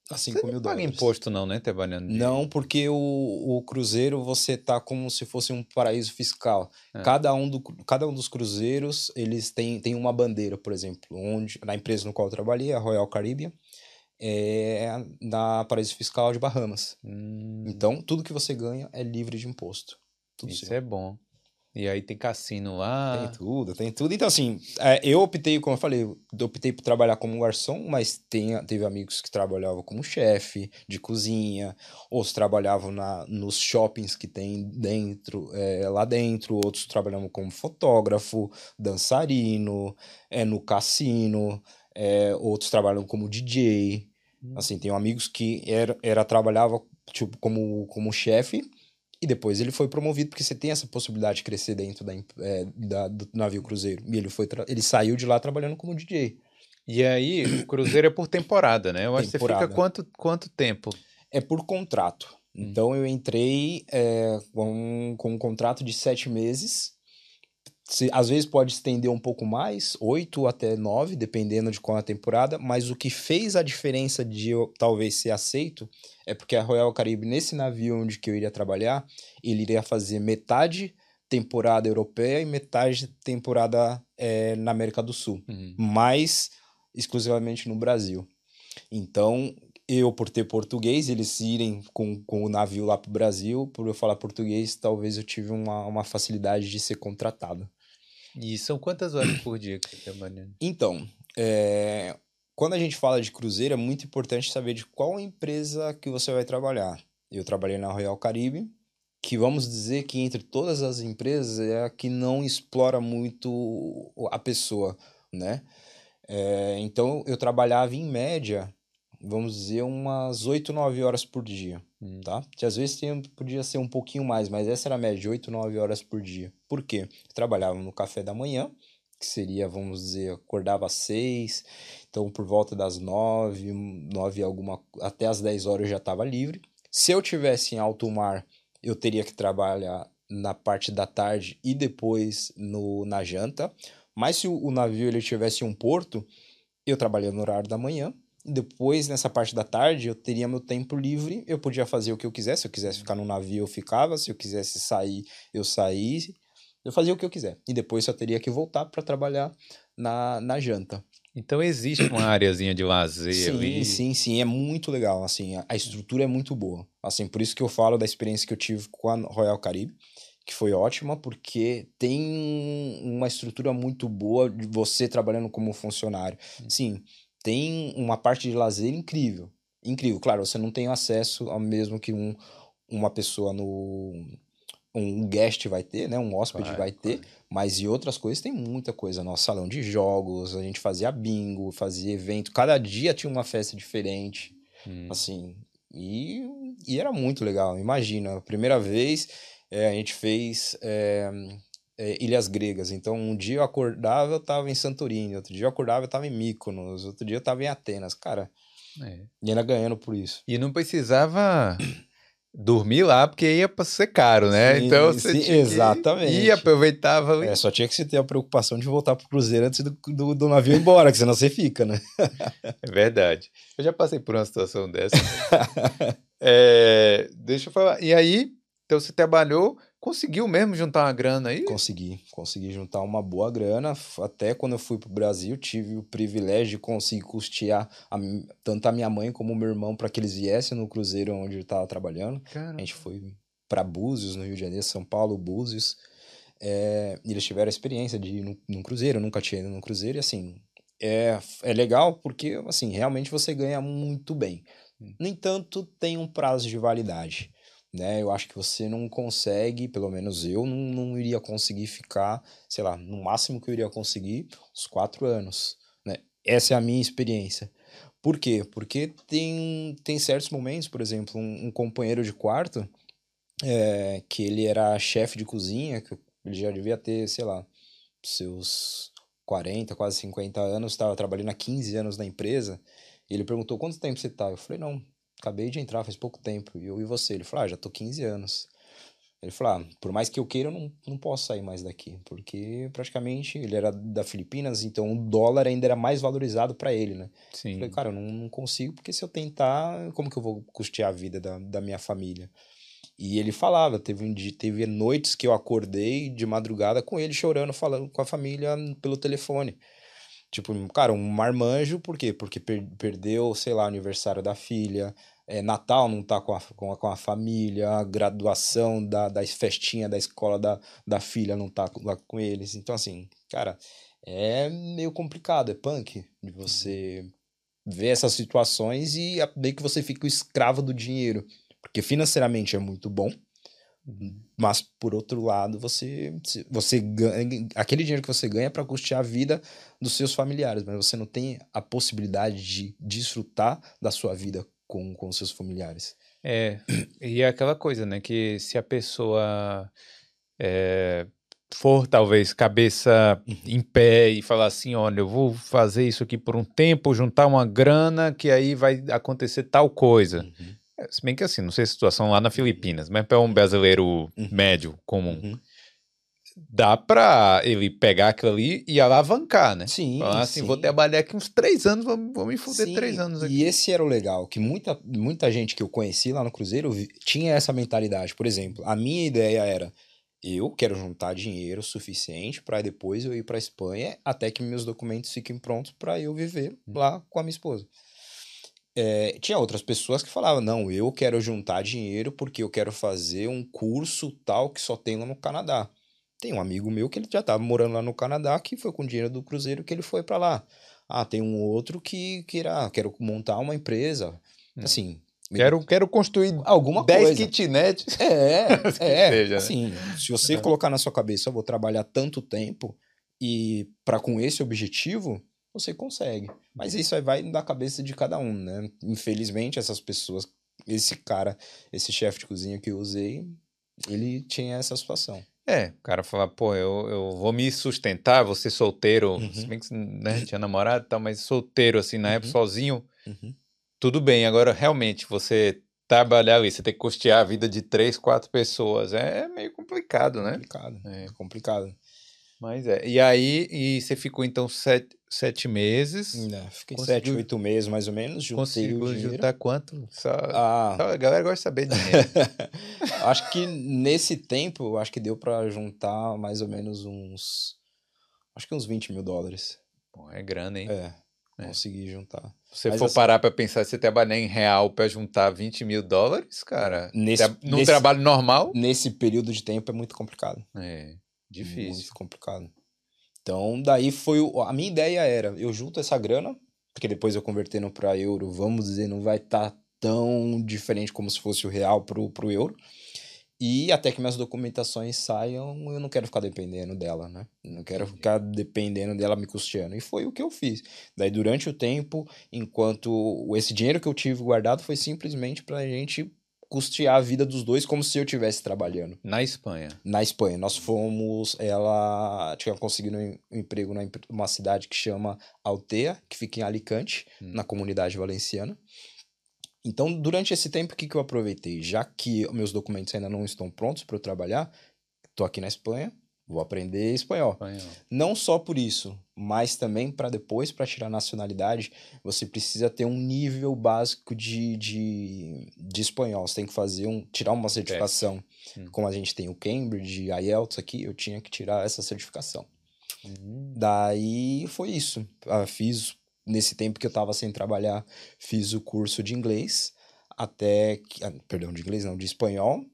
a 5 mil dólares. Não paga imposto não, né, trabalhando? Não, porque o, o cruzeiro você tá como se fosse um paraíso fiscal. É. Cada, um do, cada um dos cruzeiros, eles têm, têm uma bandeira, por exemplo, onde na empresa no qual eu trabalhei, a Royal Caribbean, é na paraíso fiscal de Bahamas. Hum. Então, tudo que você ganha é livre de imposto. Tudo Isso seu. é bom. E aí tem cassino lá. Tem tudo, tem tudo. Então, assim, é, eu optei, como eu falei, eu optei por trabalhar como garçom, mas tem, teve amigos que trabalhavam como chefe de cozinha, outros trabalhavam na, nos shoppings que tem dentro, é, lá dentro, outros trabalhavam como fotógrafo, dançarino, é, no cassino, é, outros trabalham como DJ. Hum. Assim, tenho amigos que era, era trabalhava tipo, como, como chefe e depois ele foi promovido, porque você tem essa possibilidade de crescer dentro da, é, da do navio cruzeiro. E ele, foi ele saiu de lá trabalhando como DJ. E aí, o cruzeiro é por temporada, né? Eu acho que você fica quanto, quanto tempo? É por contrato. Hum. Então, eu entrei é, com, com um contrato de sete meses se, às vezes pode estender um pouco mais, oito até nove, dependendo de qual é a temporada, mas o que fez a diferença de eu talvez ser aceito é porque a Royal Caribe, nesse navio onde que eu iria trabalhar, ele iria fazer metade temporada europeia e metade temporada é, na América do Sul, uhum. mais exclusivamente no Brasil. Então, eu, por ter português, eles irem com, com o navio lá para o Brasil, por eu falar português, talvez eu tive uma, uma facilidade de ser contratado. E são quantas horas por dia que você trabalha? Então, é, quando a gente fala de cruzeiro, é muito importante saber de qual empresa que você vai trabalhar. Eu trabalhei na Royal Caribe, que vamos dizer que entre todas as empresas é a que não explora muito a pessoa, né? É, então, eu trabalhava em média, vamos dizer, umas 8, 9 horas por dia. Hum. Tá? Que às vezes podia ser um pouquinho mais, mas essa era a média, 8, 9 horas por dia. Por quê? Eu trabalhava no café da manhã, que seria, vamos dizer, acordava às 6, então por volta das 9, 9 alguma, até às 10 horas eu já estava livre. Se eu tivesse em alto mar, eu teria que trabalhar na parte da tarde e depois no, na janta. Mas se o, o navio ele tivesse um porto, eu trabalhava no horário da manhã, depois, nessa parte da tarde, eu teria meu tempo livre, eu podia fazer o que eu quisesse. Se eu quisesse ficar no navio, eu ficava. Se eu quisesse sair, eu saía. Eu fazia o que eu quiser. E depois só teria que voltar para trabalhar na, na janta. Então existe uma areazinha de lazer sim, ali. Sim, sim, é muito legal, assim, a estrutura é muito boa. Assim, por isso que eu falo da experiência que eu tive com a Royal Caribe, que foi ótima, porque tem uma estrutura muito boa de você trabalhando como funcionário. Hum. Sim, tem uma parte de lazer incrível. Incrível. Claro, você não tem acesso ao mesmo que um, uma pessoa no. Um guest vai ter, né? Um hóspede vai, vai ter, vai. mas e outras coisas tem muita coisa. Nosso salão de jogos, a gente fazia bingo, fazia evento. Cada dia tinha uma festa diferente. Hum. Assim, e, e era muito legal. Imagina, a primeira vez é, a gente fez é, é, ilhas gregas. Então, um dia eu acordava, eu tava em Santorini, outro dia eu acordava, eu tava em Mykonos, outro dia eu tava em Atenas. Cara, é. e ainda ganhando por isso. E não precisava dormir lá, porque ia para ser caro, né? Sim, então você sim, exatamente. E aproveitava. É, só tinha que você ter a preocupação de voltar pro cruzeiro antes do, do, do navio ir embora, que senão você fica, né? é verdade. Eu já passei por uma situação dessa. é, deixa eu falar. E aí, então você trabalhou Conseguiu mesmo juntar uma grana aí? Consegui, consegui juntar uma boa grana. Até quando eu fui para o Brasil, tive o privilégio de conseguir custear a, tanto a minha mãe como o meu irmão para que eles viessem no cruzeiro onde eu estava trabalhando. Caramba. A gente foi para Búzios, no Rio de Janeiro, São Paulo, Búzios. É, eles tiveram a experiência de ir num, num cruzeiro, eu nunca tinha ido num cruzeiro, e assim, é, é legal porque, assim, realmente você ganha muito bem. No entanto, tem um prazo de validade. Né? Eu acho que você não consegue, pelo menos eu não, não iria conseguir ficar, sei lá, no máximo que eu iria conseguir, uns quatro anos. Né? Essa é a minha experiência. Por quê? Porque tem, tem certos momentos, por exemplo, um, um companheiro de quarto, é, que ele era chefe de cozinha, que ele já devia ter, sei lá, seus 40, quase 50 anos, estava trabalhando há 15 anos na empresa, e ele perguntou, quanto tempo você tá? Eu falei, não, acabei de entrar faz pouco tempo. E eu e você? Ele falou, ah, já tô 15 anos. Ele falou, ah, por mais que eu queira, eu não, não posso sair mais daqui. Porque praticamente ele era da Filipinas, então o dólar ainda era mais valorizado para ele, né? Sim. Eu falei, cara, eu não, não consigo, porque se eu tentar, como que eu vou custear a vida da, da minha família? E ele falava, teve teve noites que eu acordei de madrugada com ele chorando, falando com a família pelo telefone. Tipo, cara, um marmanjo, por quê? Porque per perdeu, sei lá, aniversário da filha, é, Natal não tá com a, com a, com a família, a graduação da, da festinha da escola da, da filha não tá lá com eles. Então, assim, cara, é meio complicado, é punk de você ver essas situações e meio que você fica o escravo do dinheiro. Porque financeiramente é muito bom, mas por outro lado, você você ganha aquele dinheiro que você ganha para custear a vida dos seus familiares, mas você não tem a possibilidade de desfrutar da sua vida com com seus familiares. É, e é aquela coisa, né, que se a pessoa é, for talvez cabeça uhum. em pé e falar assim, olha, eu vou fazer isso aqui por um tempo, juntar uma grana que aí vai acontecer tal coisa. Uhum. É, se bem que assim, não sei a situação lá na Filipinas, mas para um brasileiro uhum. médio, comum, uhum. dá para ele pegar aquilo ali e alavancar, né? Sim. Falar assim, sim. vou trabalhar aqui uns três anos, vou, vou me fuder sim. três anos aqui. E esse era o legal, que muita, muita gente que eu conheci lá no Cruzeiro tinha essa mentalidade. Por exemplo, a minha ideia era, eu quero juntar dinheiro suficiente para depois eu ir para Espanha até que meus documentos fiquem prontos para eu viver hum. lá com a minha esposa. É, tinha outras pessoas que falavam, não, eu quero juntar dinheiro porque eu quero fazer um curso tal que só tem lá no Canadá. Tem um amigo meu que ele já estava morando lá no Canadá, que foi com dinheiro do cruzeiro que ele foi para lá. Ah, tem um outro que queira, quero montar uma empresa. Hum. Assim, Quero, quero construir alguma 10 coisa. kitnets. É, é. seja, né? assim, né? se você é. colocar na sua cabeça, eu vou trabalhar tanto tempo e para com esse objetivo, você consegue. Mas isso aí vai da cabeça de cada um, né? Infelizmente, essas pessoas, esse cara, esse chefe de cozinha que eu usei, ele tinha essa situação. É, o cara fala, pô, eu, eu vou me sustentar, vou ser solteiro, uhum. se bem que né, tinha namorado e tal, mas solteiro, assim, na uhum. época, sozinho, uhum. tudo bem. Agora, realmente, você trabalhar ali, você tem que custear a vida de três, quatro pessoas, é, é meio complicado, né? Complicado, é complicado. Mas é. E aí, e você ficou então sete, sete meses. Não, fiquei sete, oito meses mais ou menos. Juntei conseguiu juntar quanto? Só, ah. Só a galera gosta de saber dinheiro. acho que nesse tempo, acho que deu para juntar mais ou menos uns. Acho que uns 20 mil dólares. Pô, é grana, hein? É. É. Consegui juntar. Se você for assim, parar para pensar, você trabalhar em real para juntar 20 mil dólares, cara, nesse, num nesse, trabalho normal. Nesse período de tempo é muito complicado. É. Difícil. Muito complicado. Então, daí foi. O, a minha ideia era: eu junto essa grana, porque depois eu convertendo para euro, vamos dizer, não vai estar tá tão diferente como se fosse o real pro, pro euro. E até que minhas documentações saiam, eu não quero ficar dependendo dela, né? Não quero ficar dependendo dela me custeando. E foi o que eu fiz. Daí, durante o tempo, enquanto esse dinheiro que eu tive guardado foi simplesmente pra gente custear a vida dos dois como se eu estivesse trabalhando. Na Espanha? Na Espanha. Nós fomos, ela tinha conseguido um emprego numa cidade que chama Altea, que fica em Alicante, hum. na comunidade valenciana. Então, durante esse tempo, o que, que eu aproveitei? Já que meus documentos ainda não estão prontos para eu trabalhar, estou aqui na Espanha, Vou aprender espanhol. espanhol. Não só por isso, mas também para depois, para tirar nacionalidade, você precisa ter um nível básico de, de, de espanhol. Você tem que fazer um, tirar uma certificação. Hum. Como a gente tem o Cambridge, a IELTS aqui, eu tinha que tirar essa certificação. Hum. Daí foi isso. Eu fiz, nesse tempo que eu estava sem trabalhar, fiz o curso de inglês, até que, ah, perdão, de inglês não, de espanhol,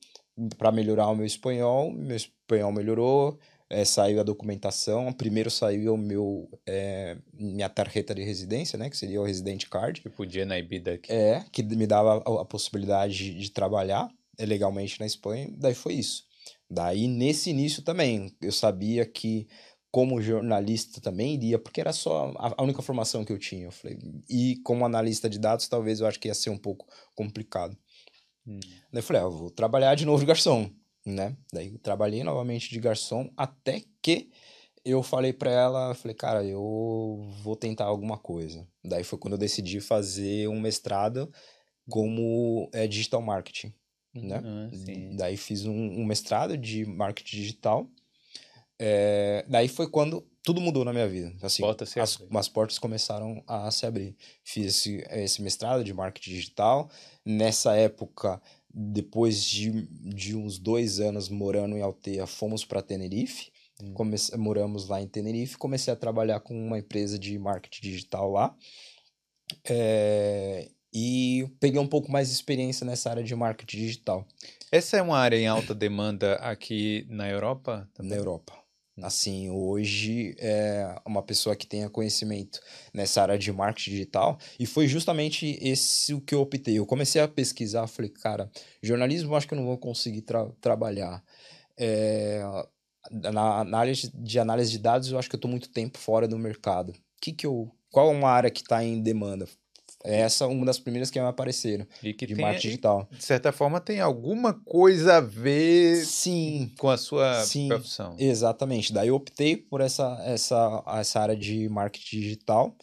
para melhorar o meu espanhol. Meu espanhol melhorou, é, saiu a documentação. Primeiro saiu o meu, é, minha tarjeta de residência, né? Que seria o Resident Card. Que podia na Ibida aqui. É, que me dava a, a possibilidade de, de trabalhar legalmente na Espanha. Daí foi isso. Daí, nesse início também, eu sabia que como jornalista também iria, porque era só a, a única formação que eu tinha. Eu falei, e como analista de dados, talvez eu acho que ia ser um pouco complicado. Hum. Daí eu falei, ah, eu vou trabalhar de novo de garçom, né? Daí trabalhei novamente de garçom até que eu falei para ela, falei, cara, eu vou tentar alguma coisa. Daí foi quando eu decidi fazer um mestrado como é, digital marketing, né? Ah, Daí fiz um, um mestrado de marketing digital é, daí foi quando tudo mudou na minha vida. Assim, Porta as, as, portas começaram a se abrir. Fiz esse, esse mestrado de marketing digital. Nessa época, depois de, de uns dois anos morando em Alteia, fomos para Tenerife. Hum. Comece, moramos lá em Tenerife. Comecei a trabalhar com uma empresa de marketing digital lá. É, e peguei um pouco mais de experiência nessa área de marketing digital. Essa é uma área em alta demanda aqui na Europa? Também? Na Europa. Assim, hoje é uma pessoa que tenha conhecimento nessa área de marketing digital, e foi justamente esse o que eu optei. Eu comecei a pesquisar, falei, cara, jornalismo acho que eu não vou conseguir tra trabalhar. É, na, área de análise de dados, eu acho que eu estou muito tempo fora do mercado. Que que eu, qual é uma área que está em demanda? Essa é uma das primeiras que apareceram e que de tem, marketing digital. De certa forma, tem alguma coisa a ver sim, com a sua sim, profissão. Exatamente. Daí eu optei por essa, essa, essa área de marketing digital,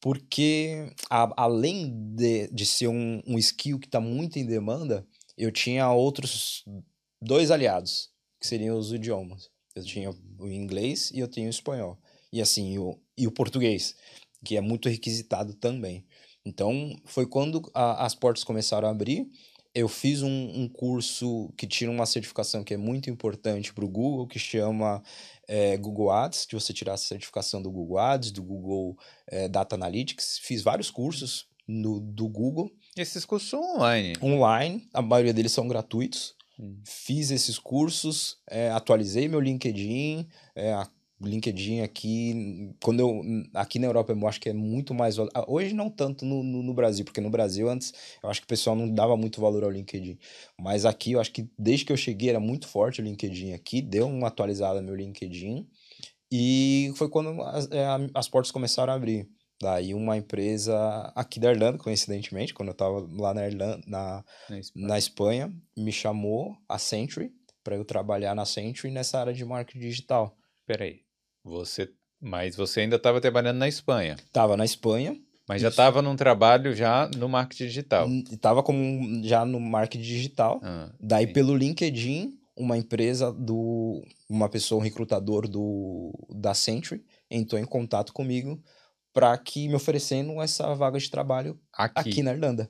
porque a, além de, de ser um, um skill que está muito em demanda, eu tinha outros dois aliados, que seriam os idiomas. Eu tinha o inglês e eu tinha o espanhol. E assim, o, e o português, que é muito requisitado também. Então, foi quando a, as portas começaram a abrir. Eu fiz um, um, curso que tira uma certificação que é muito importante para o Google, que chama é, Google Ads, que você tirar a certificação do Google Ads, do Google é, Data Analytics. Fiz vários cursos no, do Google. Esses cursos são online? Online, a maioria deles são gratuitos. Hum. Fiz esses cursos, é, atualizei meu LinkedIn, é, LinkedIn aqui, quando eu, aqui na Europa eu acho que é muito mais, hoje não tanto no, no, no, Brasil, porque no Brasil antes eu acho que o pessoal não dava muito valor ao LinkedIn, mas aqui eu acho que desde que eu cheguei era muito forte o LinkedIn aqui, deu uma atualizada no meu LinkedIn e foi quando as, é, as portas começaram a abrir. Daí uma empresa aqui da Irlanda, coincidentemente, quando eu estava lá na Irlanda, na, na Espanha. na, Espanha. me chamou a Century para eu trabalhar na Century nessa área de marketing digital. Peraí, você, mas você ainda estava trabalhando na Espanha. Estava na Espanha. Mas já estava num trabalho já no marketing digital. Estava como já no marketing digital. Ah, Daí sim. pelo LinkedIn, uma empresa do uma pessoa um recrutador do da Century entrou em contato comigo para que me oferecendo essa vaga de trabalho aqui, aqui na Irlanda.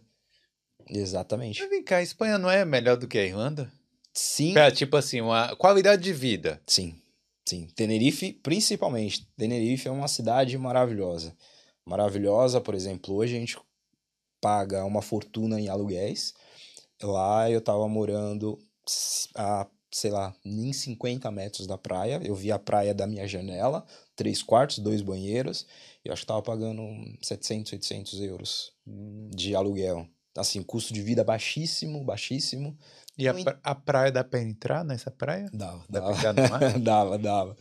Exatamente. Mas vem cá, a Espanha não é melhor do que a Irlanda? Sim. Tipo assim, uma qualidade de vida. Sim. Sim, Tenerife, principalmente. Tenerife é uma cidade maravilhosa. Maravilhosa, por exemplo, hoje a gente paga uma fortuna em aluguéis. Lá eu tava morando a, sei lá, nem 50 metros da praia. Eu vi a praia da minha janela, três quartos, dois banheiros. E eu acho que tava pagando 700, 800 euros hum. de aluguel. Assim, custo de vida baixíssimo, baixíssimo. E a, a praia dá pra entrar nessa praia? Dava. Dá dava. pra entrar no mar? dava, dava.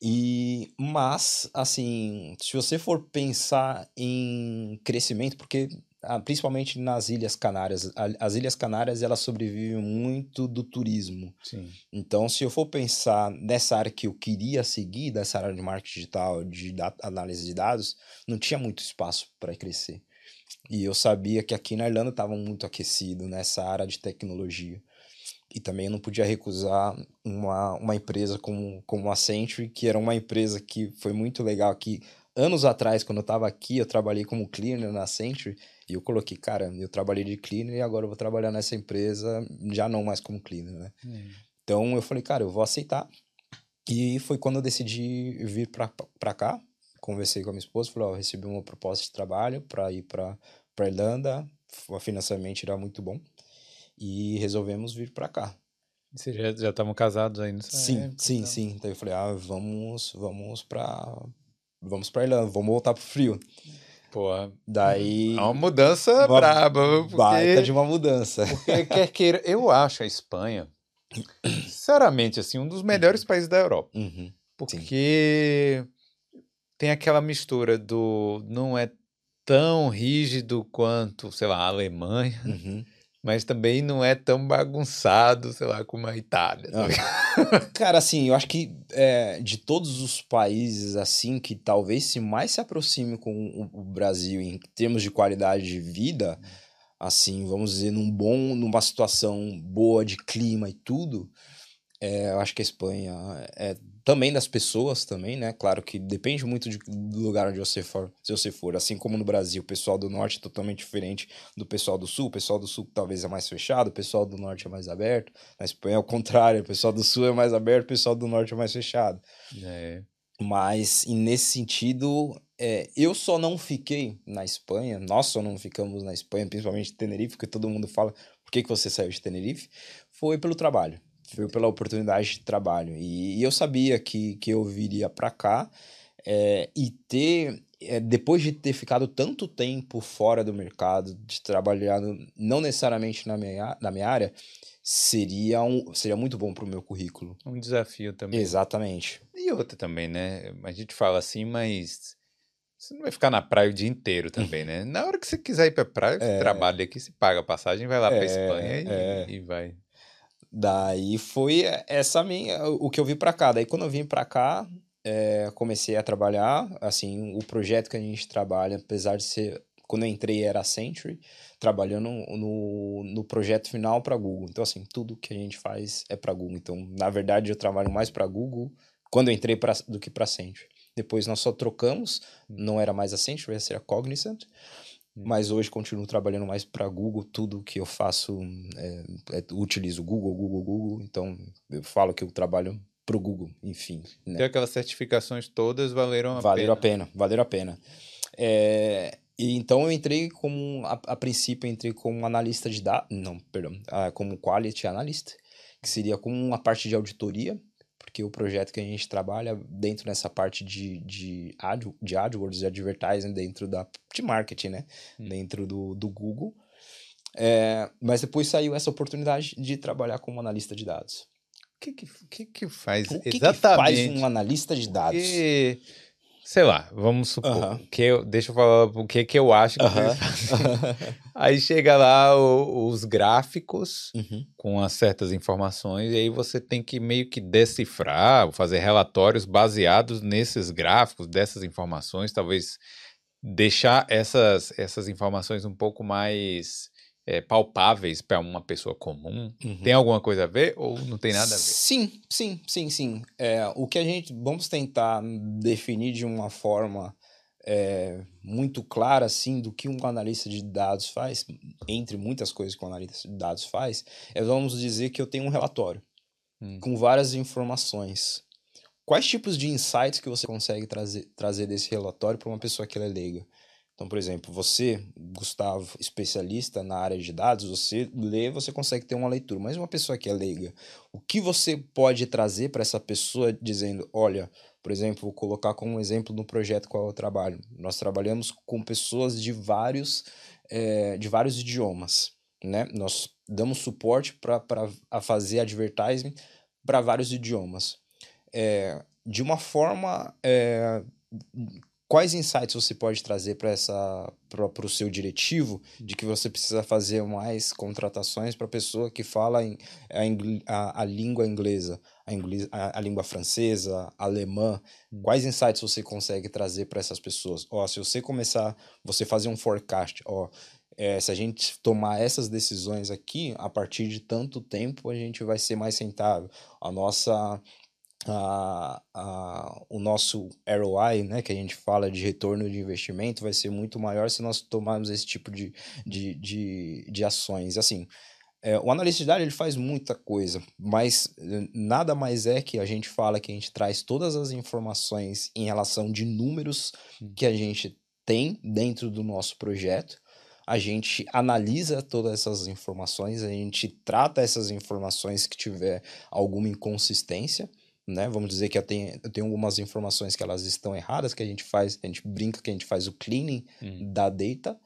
E, mas, assim, se você for pensar em crescimento, porque ah, principalmente nas Ilhas Canárias, as Ilhas Canárias elas sobrevivem muito do turismo. Sim. Então, se eu for pensar nessa área que eu queria seguir, dessa área de marketing digital, de análise de dados, não tinha muito espaço para crescer. E eu sabia que aqui na Irlanda estava muito aquecido nessa área de tecnologia. E também eu não podia recusar uma, uma empresa como, como a Century, que era uma empresa que foi muito legal aqui. Anos atrás, quando eu estava aqui, eu trabalhei como cleaner na Century e eu coloquei, cara, eu trabalhei de cleaner e agora eu vou trabalhar nessa empresa, já não mais como cleaner, né? Hum. Então eu falei, cara, eu vou aceitar. E foi quando eu decidi vir para cá, conversei com a minha esposa, falei, ó, oh, recebi uma proposta de trabalho para ir para Irlanda, financeiramente era muito bom, e resolvemos vir para cá. Vocês já estavam casados aí nessa Sim, época, sim, então. sim. Então eu falei, ah, vamos, vamos pra. Vamos pra Irlanda, vamos voltar pro frio. Porra, Daí. é uma mudança Uma braba, Baita porque, de uma mudança. porque quer queira, eu acho a Espanha, sinceramente, assim, um dos melhores países da Europa. Uhum. Porque tem aquela mistura do não é tão rígido quanto, sei lá, a Alemanha, Uhum. mas também não é tão bagunçado, sei lá, como a Itália. tá Ah. Cara, assim, eu acho que é, de todos os países, assim, que talvez se mais se aproxime com o, o Brasil em termos de qualidade de vida, assim, vamos dizer, num bom, numa situação boa de clima e tudo, é, eu acho que a Espanha é também das pessoas também, né? Claro que depende muito de- do lugar onde você for, se você for. Assim como no Brasil, o pessoal do norte é totalmente diferente do pessoal do sul. O pessoal do sul talvez é mais fechado, o pessoal do norte é mais aberto. Na Espanha é o contrário, o pessoal do sul é mais aberto, o pessoal do norte é mais fechado. É. Mas, e nesse sentido, é, eu só não fiquei na Espanha, nós só não ficamos na Espanha, principalmente em Tenerife, porque todo mundo fala, por que, que você saiu de Tenerife? Foi pelo trabalho, foi pela oportunidade de trabalho. E, e eu sabia que, que eu viria para cá é, e ter, é, depois de ter ficado tanto tempo fora do mercado, de trabalhar não necessariamente na minha, na minha área, seria, um, seria muito bom para o meu currículo. Um desafio também. Exatamente. E outra também, né? A gente fala assim, mas você não vai ficar na praia o dia inteiro também, né? Na hora que você quiser ir pra praia, você É. trabalha aqui, você paga a passagem, vai lá pra É, Espanha e, é. e vai. Daí foi essa minha, o que eu vi pra cá. Daí quando eu vim pra cá, é, comecei a trabalhar, assim, o projeto que a gente trabalha, apesar de ser, quando eu entrei era a Century, trabalhando no, no projeto final para Google. Então, assim, tudo que a gente faz é para Google. Então, na verdade, eu trabalho mais para Google quando eu entrei pra, do que para Century. Depois nós só trocamos, não era mais a Century, ia ser a Cognizant. Mas hoje continuo trabalhando mais para Google, tudo que eu faço, é, é, utilizo Google, Google, Google, então eu falo que eu trabalho pro Google, enfim. né? Então aquelas certificações todas valeram a Valeram pena. a pena, valeram a pena. É, e então eu entrei como, a, a princípio, entrei como analista de dados, não, perdão, ah, como quality analyst, que seria como uma parte de auditoria, porque o projeto que a gente trabalha dentro dessa parte de, de, ad, de AdWords, de advertising, dentro da, de marketing, né? Hum. Dentro do, do Google. É, mas depois saiu essa oportunidade de trabalhar como analista de dados. O que que, o que, que faz O que, que exatamente? faz um analista de dados? Porque, sei lá, vamos supor Aham. que eu, deixa eu falar o que que eu acho que Aham. eles fazem. Aí chega lá o- os gráficos Uhum. com as certas informações e aí você tem que meio que decifrar, fazer relatórios baseados nesses gráficos, dessas informações, talvez deixar essas, essas informações um pouco mais é, palpáveis para uma pessoa comum. Uhum. Tem alguma coisa a ver ou não tem nada a ver? Sim, sim, sim, sim. É, o que a gente vamos tentar definir de uma forma é, muito clara, assim, do que um analista de dados faz, entre muitas coisas que um analista de dados faz, é vamos dizer que eu tenho um relatório Hum. com várias informações. Quais tipos de insights que você consegue trazer, trazer desse relatório para uma pessoa que ela é leiga? Então, por exemplo, você, Gustavo, especialista na área de dados, você lê, você consegue ter uma leitura. Mas uma pessoa que é leiga, o que você pode trazer para essa pessoa dizendo, olha, por exemplo, vou colocar como exemplo no projeto qual eu trabalho. Nós trabalhamos com pessoas de vários, eh, de vários idiomas, né? Nós damos suporte para fazer advertising para vários idiomas. É, de uma forma, é, quais insights você pode trazer para essa para o seu diretivo de que você precisa fazer mais contratações para pessoa que fala em, a, a língua inglesa, a, inglês, a, a língua francesa, alemã? Hum. Quais insights você consegue trazer para essas pessoas? Ó, se você começar, você fazer um forecast, ó, é, se a gente tomar essas decisões aqui, a partir de tanto tempo a gente vai ser mais rentável. A nossa a, a, o nosso ROI, né, que a gente fala de retorno de investimento, vai ser muito maior se nós tomarmos esse tipo de, de, de, de ações. Assim, é, o analista de dados ele faz muita coisa, mas eh, nada mais é que a gente fala que a gente traz todas as informações em relação de números que a gente tem dentro do nosso projeto. a gente analisa todas essas informações, a gente trata essas informações que tiver alguma inconsistência, né? Vamos dizer que eu tenho, eu tenho algumas informações que elas estão erradas, que a gente faz, a gente brinca que a gente faz o cleaning hum. da data,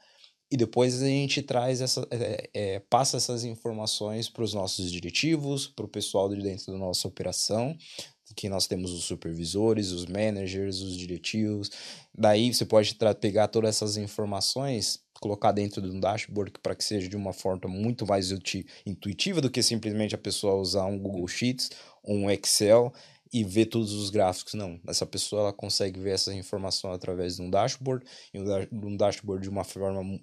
e depois a gente traz essa, é, é, passa essas informações para os nossos diretivos, para o pessoal de dentro da nossa operação, que nós temos os supervisores, os managers, os diretivos. Daí você pode pegar todas essas informações, colocar dentro de um dashboard para que seja de uma forma muito mais intuitiva do que simplesmente a pessoa usar um Google Sheets ou um Excel e ver todos os gráficos. Não, essa pessoa ela consegue ver essa informação através de um dashboard, e um dashboard de uma forma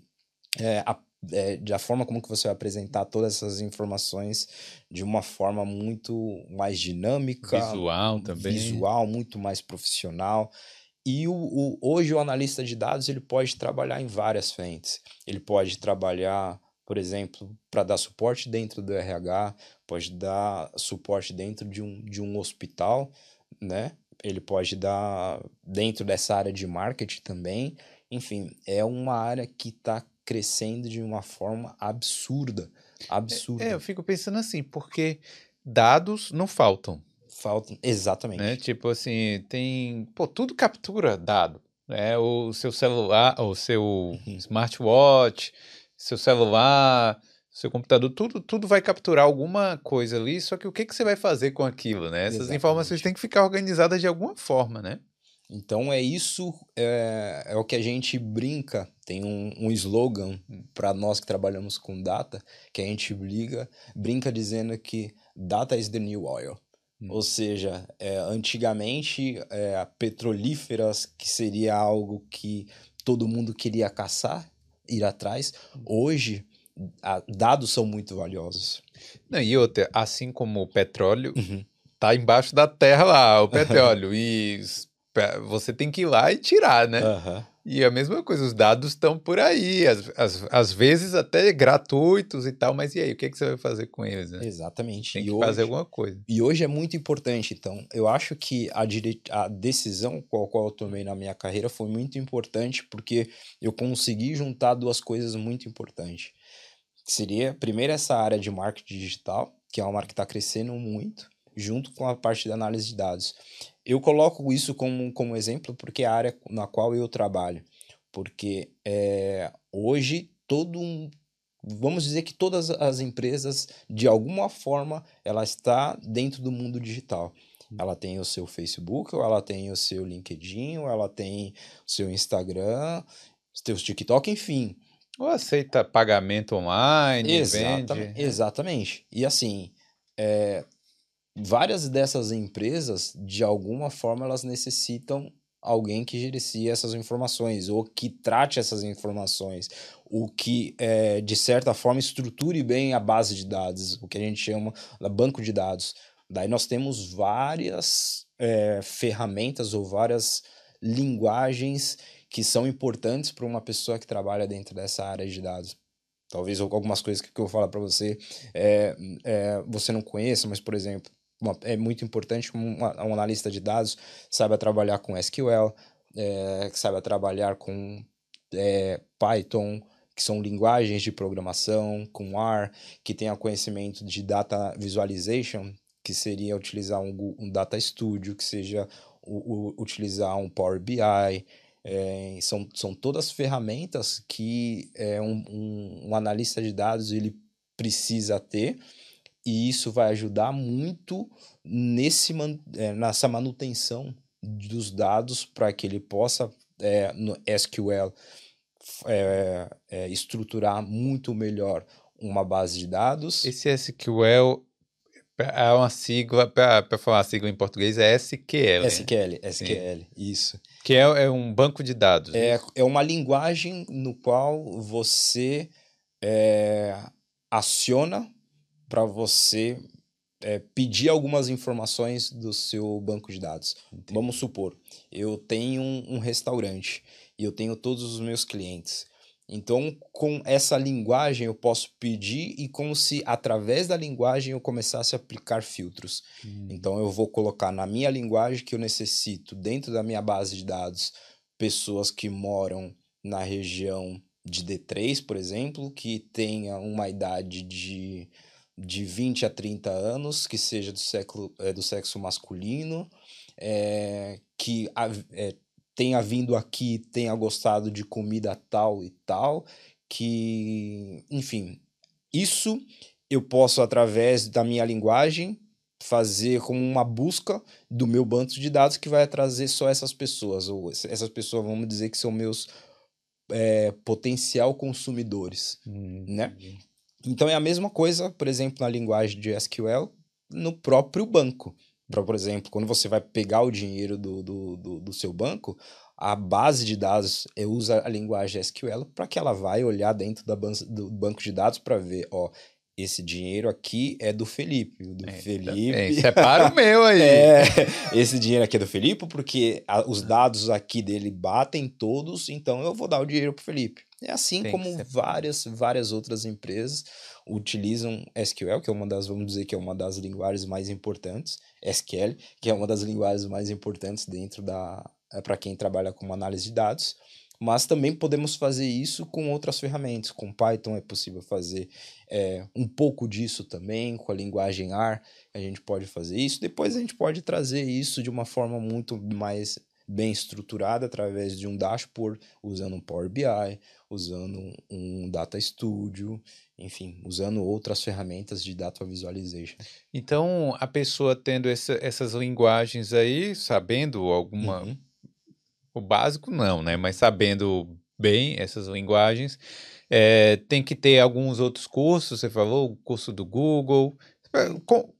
é, a, é, da forma como que você vai apresentar todas essas informações de uma forma muito mais dinâmica, visual também, visual, muito mais profissional. E o, o, hoje o analista de dados ele pode trabalhar em várias frentes. Ele pode trabalhar, por exemplo, para dar suporte dentro do RH, pode dar suporte dentro de um, de um hospital, né? Ele pode dar dentro dessa área de marketing também. Enfim, é uma área que está crescendo de uma forma absurda. Absurda. É, eu fico pensando assim, porque dados não faltam. Faltam, exatamente. Né? Tipo assim, tem. Pô, tudo captura dado. Né? O seu celular, o seu uhum. smartwatch, seu celular, seu computador, tudo, tudo vai capturar alguma coisa ali, só que o que, que você vai fazer com aquilo, né? Essas Exatamente. informações têm que ficar organizadas de alguma forma, né? Então é isso, é, é o que a gente brinca. Tem um, um slogan para nós que trabalhamos com data, que a gente liga, brinca dizendo que data is the new oil. Hum. Ou seja, é, antigamente é, petrolíferas, que seria algo que todo mundo queria caçar, ir atrás, hum. hoje a, dados são muito valiosos. Não, e outra, assim como o petróleo, uhum. tá embaixo da terra lá, o petróleo, e você tem que ir lá e tirar, né? Uhum. E a mesma coisa, os dados estão por aí, às, às, às, vezes até gratuitos e tal, mas e aí, o que, é que você vai fazer com eles? Né? Exatamente. Tem que hoje, fazer alguma coisa. E hoje é muito importante, então, eu acho que a, dire... a decisão qual, qual eu tomei na minha carreira foi muito importante, porque eu consegui juntar duas coisas muito importantes. Seria, primeiro, essa área de marketing digital, que é uma área que está crescendo muito, junto com a parte da análise de dados. Eu coloco isso como, como exemplo porque é a área na qual eu trabalho. Porque é, hoje todo um, vamos dizer que todas as empresas, de alguma forma, ela está dentro do mundo digital. Ela tem o seu Facebook, ou ela tem o seu LinkedIn, ou ela tem o seu Instagram, seu TikTok, enfim. Ou aceita pagamento online, Exatamente. vende. Exatamente. E assim, é, várias dessas empresas, de alguma forma, elas necessitam alguém que gerencie essas informações ou que trate essas informações, o que, é, de certa forma, estruture bem a base de dados, o que a gente chama de banco de dados. Daí nós temos várias é, ferramentas ou várias linguagens que são importantes para uma pessoa que trabalha dentro dessa área de dados. Talvez algumas coisas que eu vou falar para você é, é, você não conheça, mas, por exemplo, uma, é muito importante que um, um, analista de dados saiba trabalhar com SQL, é, saiba trabalhar com é, Python, que são linguagens de programação, com R, que tenha conhecimento de data visualization, que seria utilizar um, um Data Studio, que seja o, o, utilizar um Power BI. É, são, são todas ferramentas que é, um, um, um analista de dados ele precisa ter e isso vai ajudar muito nesse, é, nessa manutenção dos dados para que ele possa, é, no SQL, é, é, estruturar muito melhor uma base de dados. Esse SQL é uma sigla, para falar a sigla em português, é SQL. SQL, SQL, Sim. isso. Que é, é um banco de dados. É, né? é uma linguagem no qual você é, aciona para você é, pedir algumas informações do seu banco de dados. Entendi. Vamos supor, eu tenho um, um restaurante e eu tenho todos os meus clientes. Então, com essa linguagem, eu posso pedir e como se através da linguagem eu começasse a aplicar filtros. Hum. Então, eu vou colocar na minha linguagem que eu necessito, dentro da minha base de dados, pessoas que moram na região de D3, por exemplo, que tenha uma idade de, de 20 a 30 anos, que seja do, século, é, do sexo masculino, é, que é, tenha vindo aqui, tenha gostado de comida tal e tal, que, enfim, isso eu posso, através da minha linguagem, fazer como uma busca do meu banco de dados que vai trazer só essas pessoas, ou essas pessoas, vamos dizer que são meus é, potencial consumidores, hum, né? Então é a mesma coisa, por exemplo, na linguagem de SQL, no próprio banco. Por exemplo, quando você vai pegar o dinheiro do, do, do, do seu banco, a base de dados usa a linguagem SQL para que ela vai olhar dentro da do banco de dados para ver, ó, esse dinheiro aqui é do Felipe. Do é, Felipe. É, separa o meu aí. É, esse dinheiro aqui é do Felipe, porque a, os dados aqui dele batem todos, então eu vou dar o dinheiro pro Felipe. É assim Tem como várias, várias outras empresas utilizam SQL, que é uma das, vamos dizer que é uma das linguagens mais importantes, SQL, que é uma das linguagens mais importantes dentro da é, para quem trabalha com análise de dados mas também podemos fazer isso com outras ferramentas. Com Python é possível fazer é, um pouco disso também, com a linguagem R a gente pode fazer isso. Depois a gente pode trazer isso de uma forma muito mais bem estruturada através de um dashboard, usando um Power BI, usando um Data Studio, enfim, usando outras ferramentas de data visualization. Então, a pessoa tendo essa, essas linguagens aí, sabendo alguma uhum o básico não, né? Mas sabendo bem essas linguagens, é, tem que ter alguns outros cursos, você falou, o curso do Google.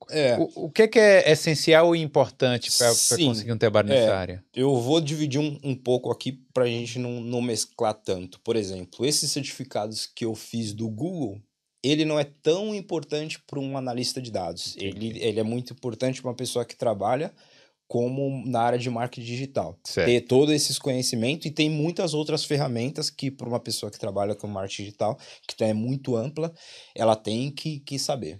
É. O, o que, é que é essencial e importante para conseguir um trabalho nessa é. área? Eu vou dividir um, um pouco aqui para a gente não, não mesclar tanto. Por exemplo, esses certificados que eu fiz do Google, ele não é tão importante para um analista de dados. Ele, ele é muito importante para uma pessoa que trabalha como na área de marketing digital. Certo. Ter todos esses conhecimentos e tem muitas outras ferramentas que, para uma pessoa que trabalha com marketing digital, que é muito ampla, ela tem que, que saber.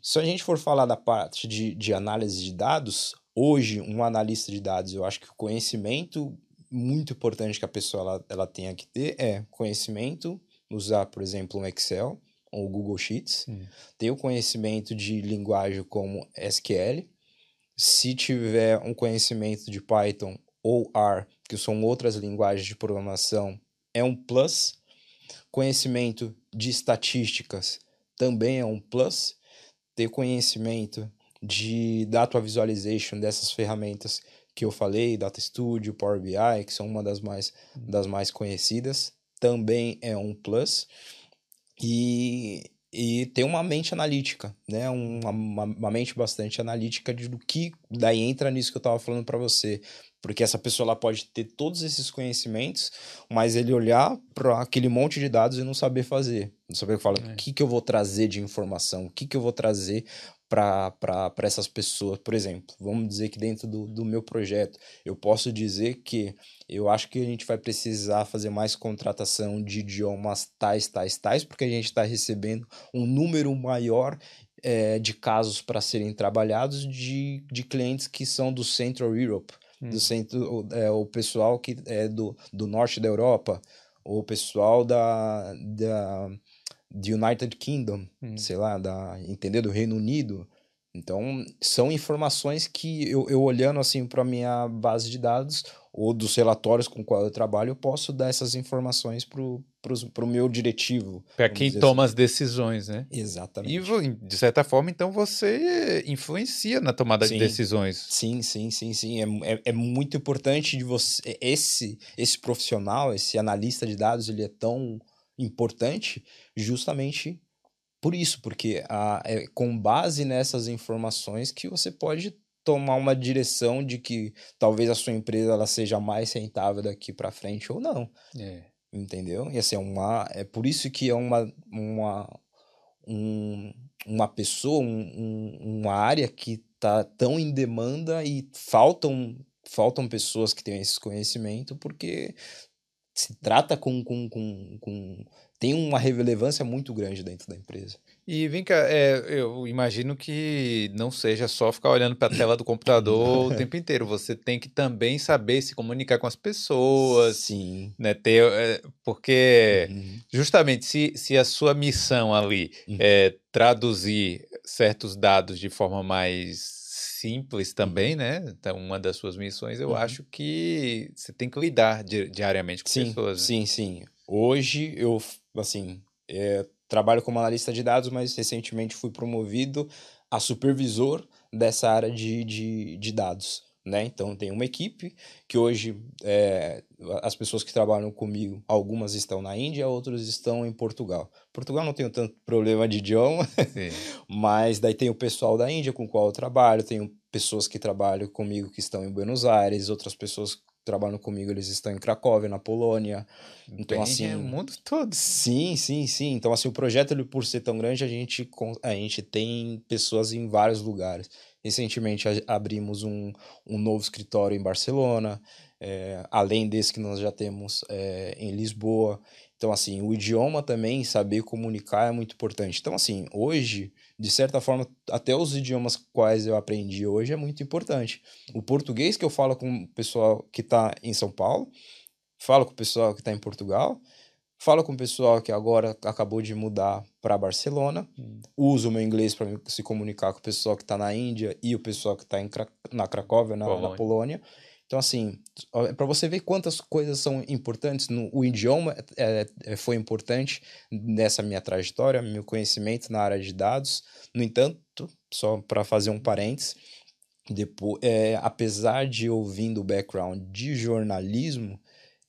Se a gente for falar da parte de, de análise de dados, hoje, um analista de dados, eu acho que o conhecimento muito importante que a pessoa ela, ela tenha que ter é conhecimento, usar, por exemplo, um Excel ou Google Sheets, hum. ter o conhecimento de linguagem como SQL, se tiver um conhecimento de Python ou R, que são outras linguagens de programação, é um plus. Conhecimento de estatísticas também é um plus. Ter conhecimento de data visualization dessas ferramentas que eu falei, Data Studio, Power BI, que são uma das mais, das mais conhecidas, também é um plus. E e ter uma mente analítica, né? Uma, uma, uma, mente bastante analítica de do que daí entra nisso que eu estava falando para você, porque essa pessoa ela pode ter todos esses conhecimentos, mas ele olhar para aquele monte de dados e não saber fazer, não saber falar é. o que que eu vou trazer de informação, o que que eu vou trazer para essas pessoas. Por exemplo, vamos dizer que dentro do, do meu projeto, eu posso dizer que eu acho que a gente vai precisar fazer mais contratação de idiomas tais, tais, tais, porque a gente está recebendo um número maior é, de casos para serem trabalhados de, de clientes que são do Central Europe, hum. do centro, é, o pessoal que é do, do norte da Europa, o pessoal da, da de United Kingdom, hum. sei lá, da, entender do Reino Unido. Então, são informações que eu, eu olhando assim para minha base de dados ou dos relatórios com qual eu trabalho, eu posso dar essas informações para o meu diretivo. Para quem toma assim. as decisões, né? Exatamente. E, de certa forma, então, você influencia na tomada sim. de decisões. Sim, sim, sim, sim. É, é, é, muito importante de você... Esse, esse profissional, esse analista de dados, ele é tão importante justamente por isso, porque a, é com base nessas informações que você pode tomar uma direção de que talvez a sua empresa ela seja mais rentável daqui para frente ou não. É. Entendeu? E assim, é, uma, é por isso que é uma, uma, um, uma pessoa, um, um, uma área que está tão em demanda e faltam, faltam pessoas que têm esse conhecimento, porque se trata com, com, com, com tem uma relevância muito grande dentro da empresa. E vem cá, é, eu imagino que não seja só ficar olhando para a tela do computador o tempo inteiro. Você tem que também saber se comunicar com as pessoas. Sim. Né, ter, é, porque, uhum. justamente, se, se a sua missão ali uhum. é traduzir certos dados de forma mais simples também, né? Então, uma das suas missões, eu uhum. acho que você tem que lidar di diariamente com sim, pessoas. Sim, sim. Hoje eu, assim, é, trabalho como analista de dados, mas recentemente fui promovido a supervisor dessa área de, de, de dados. Né? Então tem uma equipe que hoje é, as pessoas que trabalham comigo, algumas estão na Índia, outras estão em Portugal. Portugal não tenho tanto problema de idioma, mas daí tem o pessoal da Índia com o qual eu trabalho, tenho pessoas que trabalham comigo que estão em Buenos Aires, outras pessoas trabalham comigo, eles estão em Cracóvia, na Polônia. Então, Bem, assim. É o mundo todo. Sim, sim, sim. Então, assim, o projeto, ele, por ser tão grande, a gente, a gente tem pessoas em vários lugares. Recentemente abrimos um, um novo escritório em Barcelona, é, além desse que nós já temos é, em Lisboa. Então, assim, o idioma também, saber comunicar é muito importante. Então, assim, hoje, de certa forma, até os idiomas quais eu aprendi hoje é muito importante. O português que eu falo com o pessoal que está em São Paulo, falo com o pessoal que está em Portugal, falo com o pessoal que agora acabou de mudar para Barcelona, hum. uso o meu inglês para se comunicar com o pessoal que está na Índia e o pessoal que está na Cracóvia, na Polônia. na Polônia. Então, assim, é para você ver quantas coisas são importantes, no, o idioma é, é, foi importante nessa minha trajetória, meu conhecimento na área de dados. No entanto, só para fazer um parênteses, depois, é, apesar de eu vir do background de jornalismo,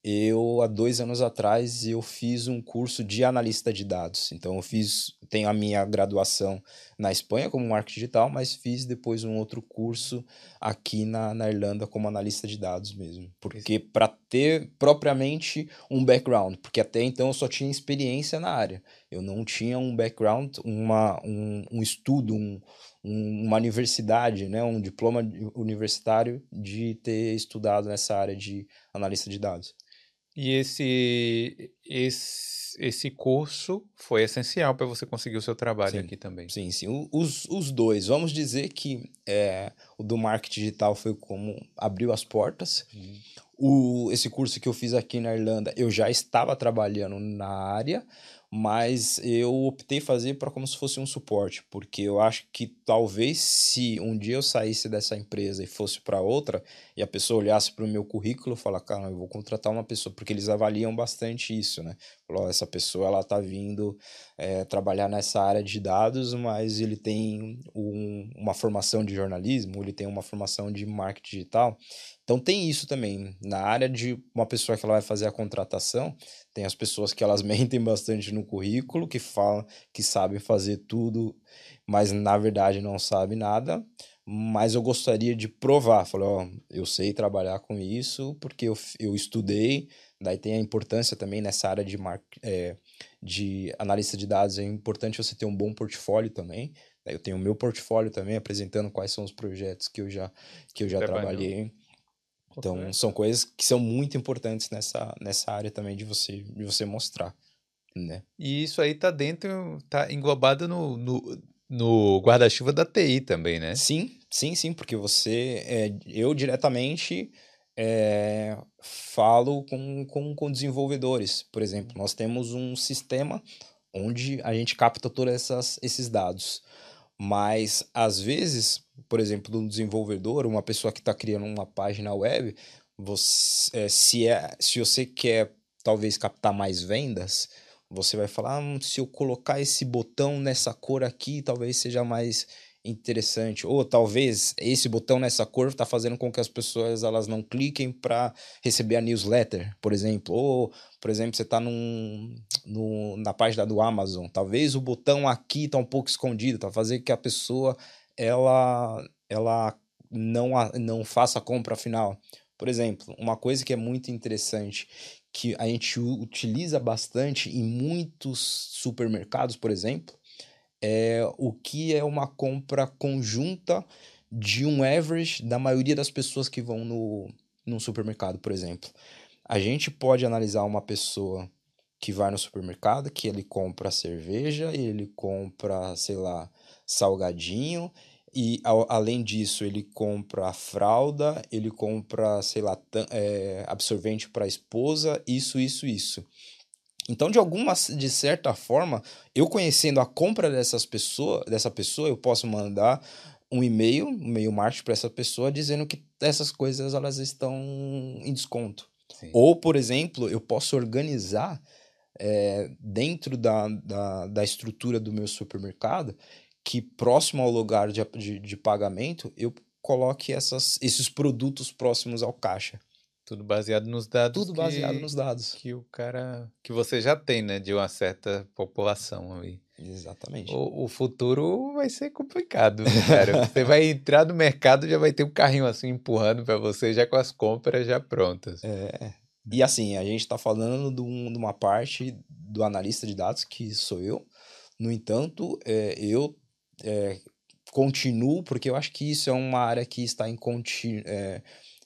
eu há dois anos atrás eu fiz um curso de analista de dados. Então eu fiz, tenho a minha graduação na Espanha como marketing digital, mas fiz depois um outro curso aqui na, na Irlanda como analista de dados mesmo. Porque para ter propriamente um background, porque até então eu só tinha experiência na área. Eu não tinha um background, uma, um, um estudo, um, um, uma universidade, né, um diploma universitário de ter estudado nessa área de analista de dados. E esse, esse, esse curso foi essencial para você conseguir o seu trabalho sim, aqui também. Sim, sim. Os, os dois. Vamos dizer que é, o do marketing digital foi como abriu as portas. Uhum. O, esse curso que eu fiz aqui na Irlanda, eu já estava trabalhando na área, mas eu optei fazer para como se fosse um suporte, porque eu acho que talvez se um dia eu saísse dessa empresa e fosse para outra e a pessoa olhasse para o meu currículo e falar, cara, eu vou contratar uma pessoa, porque eles avaliam bastante isso, né? Falou, essa pessoa ela tá vindo é, trabalhar nessa área de dados, mas ele tem um, uma formação de jornalismo, ele tem uma formação de marketing digital, então tem isso também. Na área de uma pessoa que ela vai fazer a contratação, tem as pessoas que elas mentem bastante no currículo, que falam que sabem fazer tudo, mas na verdade não sabem nada. Mas eu gostaria de provar. Falei, ó, eu sei trabalhar com isso porque eu, eu estudei. Daí tem a importância também nessa área de, mar, é, de analista de dados. É importante você ter um bom portfólio também. Daí eu tenho o meu portfólio também, apresentando quais são os projetos que eu já, que eu já trabalhei. Então, são coisas que são muito importantes nessa, nessa área também de você, de você mostrar, né? E isso aí tá dentro, tá englobado no, no, no guarda-chuva da TI também, né? Sim, sim, sim, porque você, é, eu diretamente é, falo com, com, com desenvolvedores. Por exemplo, nós temos um sistema onde a gente capta todos esses dados. Mas, às vezes, por exemplo, um desenvolvedor, uma pessoa que está criando uma página web, você, é, se, é, se você quer talvez captar mais vendas, você vai falar, ah, se eu colocar esse botão nessa cor aqui, talvez seja mais interessante. Ou talvez esse botão nessa cor está fazendo com que as pessoas elas não cliquem para receber a newsletter, por exemplo. Ou, por exemplo, você está num, no, na página do Amazon. Talvez o botão aqui está um pouco escondido, tá fazendo que a pessoa ela, ela não, não faça a compra final. Por exemplo, uma coisa que é muito interessante que a gente utiliza bastante em muitos supermercados, por exemplo, é o que é uma compra conjunta de um average da maioria das pessoas que vão no, no supermercado, por exemplo. A gente pode analisar uma pessoa que vai no supermercado, que ele compra cerveja, ele compra, sei lá, salgadinho, e ao, além disso ele compra fralda, ele compra, sei lá, é, absorvente para a esposa, isso, isso, isso. Então, de alguma, de certa forma, eu conhecendo a compra dessas pessoas, dessa pessoa, eu posso mandar um e-mail, um e-mail marketing para essa pessoa dizendo que essas coisas elas estão em desconto. Sim. Ou, por exemplo, eu posso organizar é, dentro da, da, da estrutura do meu supermercado que próximo ao lugar de, de, de pagamento eu coloque essas, esses produtos próximos ao caixa. Tudo baseado nos dados. Tudo baseado que, nos dados. Que o cara. Que você já tem, né? De uma certa população ali. Exatamente. O, o futuro vai ser complicado, cara. você vai entrar no mercado já vai ter um carrinho assim empurrando para você, já com as compras já prontas. É. E assim, a gente está falando de, um, de, uma parte do analista de dados, que sou eu. No entanto, é, eu é, continuo, porque eu acho que isso é uma área que está em contínuo. É, é,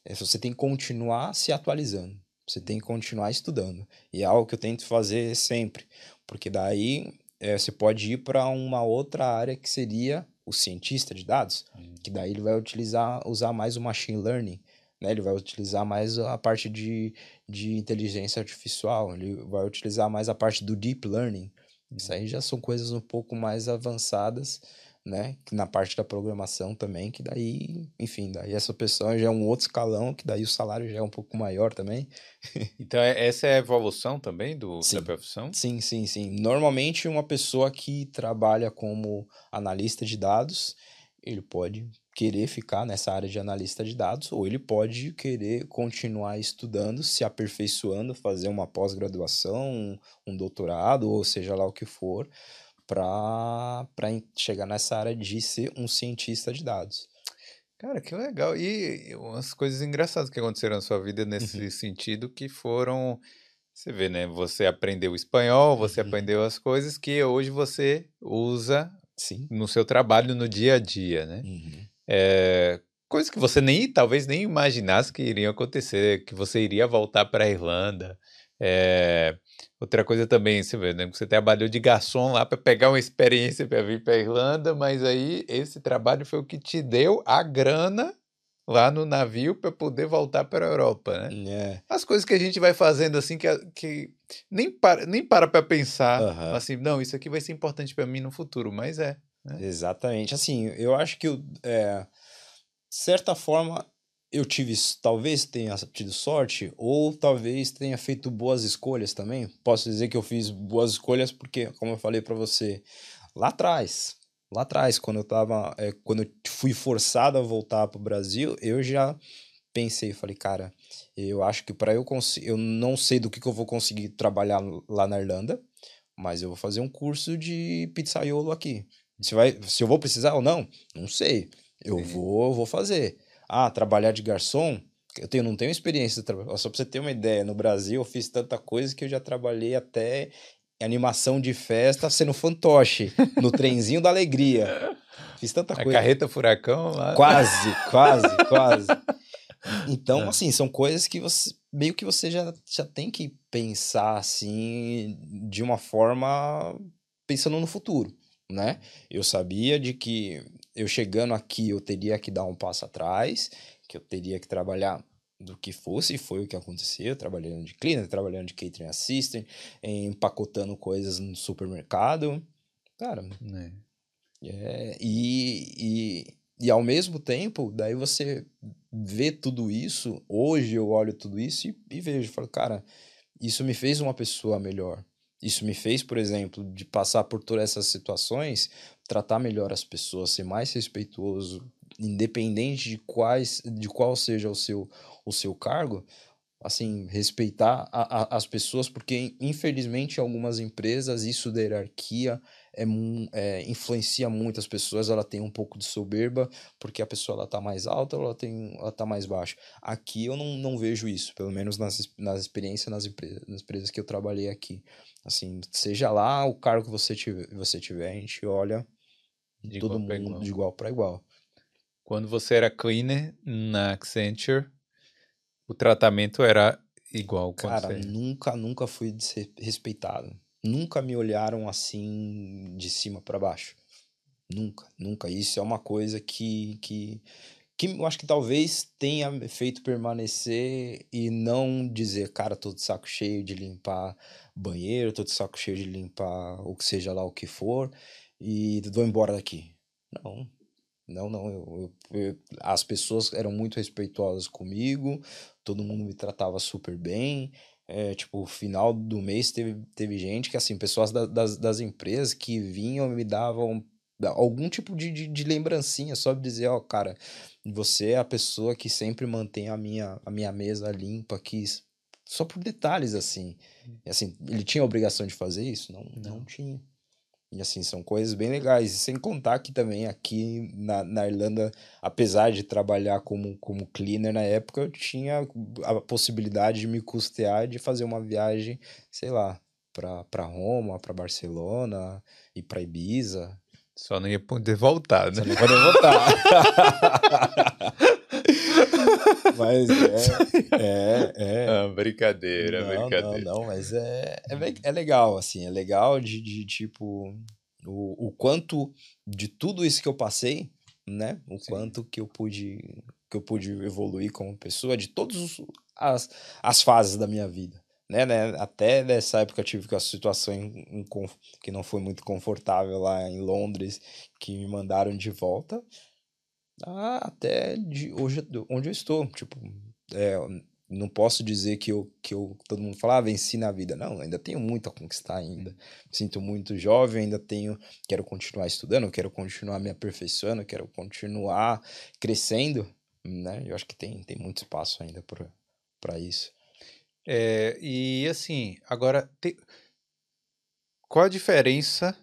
você tem que continuar se atualizando. Você tem que continuar estudando. E é algo que eu tento fazer sempre. Porque daí é, você pode ir para uma outra área que seria o cientista de dados. Uhum. Que daí ele vai utilizar, usar mais o machine learning. Né? Ele vai utilizar mais a parte de, de inteligência artificial. Ele vai utilizar mais a parte do deep learning. Uhum. Isso aí já são coisas um pouco mais avançadas né? Na parte da programação também, que daí, enfim, daí essa pessoa já é um outro escalão, que daí o salário já é um pouco maior também. então, é, essa é a evolução também do, sim. da profissão? Sim, sim, sim. Normalmente, uma pessoa que trabalha como analista de dados, ele pode querer ficar nessa área de analista de dados, ou ele pode querer continuar estudando, se aperfeiçoando, fazer uma pós-graduação, um, um doutorado, ou seja lá o que for, para chegar nessa área de ser um cientista de dados. Cara, que legal. E umas coisas engraçadas que aconteceram na sua vida nesse uhum. sentido que foram. Você vê, né? Você aprendeu espanhol, você uhum. aprendeu as coisas que hoje você usa Sim. no seu trabalho no dia a dia, né? Uhum. É, coisas que você nem talvez nem imaginasse que iriam acontecer, que você iria voltar para a Irlanda. É, Outra coisa também, você vê, né? Você trabalhou de garçom lá para pegar uma experiência para vir para Irlanda, mas aí esse trabalho foi o que te deu a grana lá no navio para poder voltar para a Europa, né? É. As coisas que a gente vai fazendo assim que, que nem para nem para para pensar uhum. assim, não, isso aqui vai ser importante para mim no futuro, mas é. Né? Exatamente. Assim, eu acho que é, certa forma eu tive, talvez tenha tido sorte, ou talvez tenha feito boas escolhas também. Posso dizer que eu fiz boas escolhas porque, como eu falei para você, lá atrás, lá atrás, quando eu tava, é, quando eu fui forçado a voltar para o Brasil, eu já pensei, falei, cara, eu acho que para eu conseguir, eu não sei do que, que eu vou conseguir trabalhar lá na Irlanda, mas eu vou fazer um curso de pizzaiolo aqui. Se, vai, se eu vou precisar ou não, não sei. Eu Sim. vou, vou fazer. Ah, trabalhar de garçom, eu tenho, não tenho experiência. Só pra você ter uma ideia, no Brasil eu fiz tanta coisa que eu já trabalhei até animação de festa sendo fantoche, no trenzinho da alegria. Fiz tanta A coisa. carreta furacão lá. Quase, quase, quase. Então, é. assim, são coisas que você meio que você já, já tem que pensar assim de uma forma pensando no futuro, né? Eu sabia de que eu chegando aqui, eu teria que dar um passo atrás, que eu teria que trabalhar do que fosse, e foi o que aconteceu, trabalhando de cleaner, trabalhando de catering assistant, empacotando coisas no supermercado. Cara, é. É, e, e, e ao mesmo tempo, daí você vê tudo isso, hoje eu olho tudo isso e, e vejo, falo, cara, isso me fez uma pessoa melhor. Isso me fez, por exemplo, de passar por todas essas situações, tratar melhor as pessoas, ser mais respeitoso, independente de quais, de qual seja o seu, o seu cargo, assim, respeitar a, a, as pessoas, porque infelizmente algumas empresas isso da hierarquia é, é, influencia muito as pessoas, ela tem um pouco de soberba, porque a pessoa ela tá mais alta ou ela, tem, ela tá mais baixa. Aqui eu não, não vejo isso, pelo menos nas, nas experiências nas empresas, nas empresas que eu trabalhei aqui. Assim, seja lá o cargo que você tiver, você tiver a gente olha de todo mundo de igual para igual. Quando você era cleaner na Accenture, o tratamento era igual Cara, você... nunca, nunca fui respeitado. Nunca me olharam assim de cima para baixo. Nunca, nunca. Isso é uma coisa que, que, que eu acho que talvez tenha feito permanecer e não dizer, cara, tô de saco cheio de limpar banheiro, tô de saco cheio de limpar o que seja lá o que for e vou embora daqui. Não, não, não. Eu, eu, eu, as pessoas eram muito respeitosas comigo, todo mundo me tratava super bem. É, tipo, final do mês teve, teve gente que, assim, pessoas da, das, das empresas que vinham e me davam algum tipo de, de, de lembrancinha, só de dizer, ó, oh, cara, você é a pessoa que sempre mantém a minha, a minha mesa limpa aqui, só por detalhes, assim. E, assim, ele tinha a obrigação de fazer isso? Não, não, não tinha. E assim, são coisas bem legais. E sem contar que também aqui na, na Irlanda, apesar de trabalhar como, como cleaner na época, eu tinha a possibilidade de me custear de fazer uma viagem, sei lá, para Roma, para Barcelona e para Ibiza. Só não ia poder voltar, né? Só não ia poder voltar. mas é. É, é. Ah, brincadeira, não, brincadeira. Não, não, mas é, é, é legal, assim. É legal de, de tipo. O, o quanto de tudo isso que eu passei, né? O Sim. quanto que eu pude que eu pude evoluir como pessoa de todas as, as fases da minha vida. Né, né? Até nessa época eu tive uma situação em, em, que não foi muito confortável lá em Londres, que me mandaram de volta até de hoje onde eu estou. Tipo, é, não posso dizer que eu, que eu todo mundo fala, ah, venci na vida. Não, ainda tenho muito a conquistar ainda. Me sinto muito jovem, ainda tenho, quero continuar estudando, quero continuar me aperfeiçoando, quero continuar crescendo, né? Eu acho que tem, tem muito espaço ainda para isso. É, e assim, agora, te... qual a diferença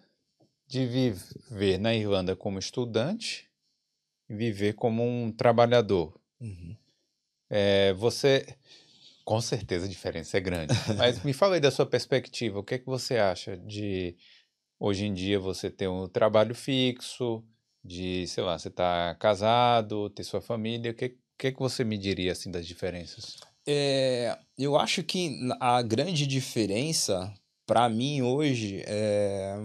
de viver na Irlanda como estudante e viver como um trabalhador? Uhum. É, você, com certeza a diferença é grande, mas me fala aí da sua perspectiva, o que é que você acha de hoje em dia você ter um trabalho fixo, de, sei lá, você tá casado, ter sua família, o que, que é que você me diria assim das diferenças? É, eu acho que a grande diferença para mim hoje é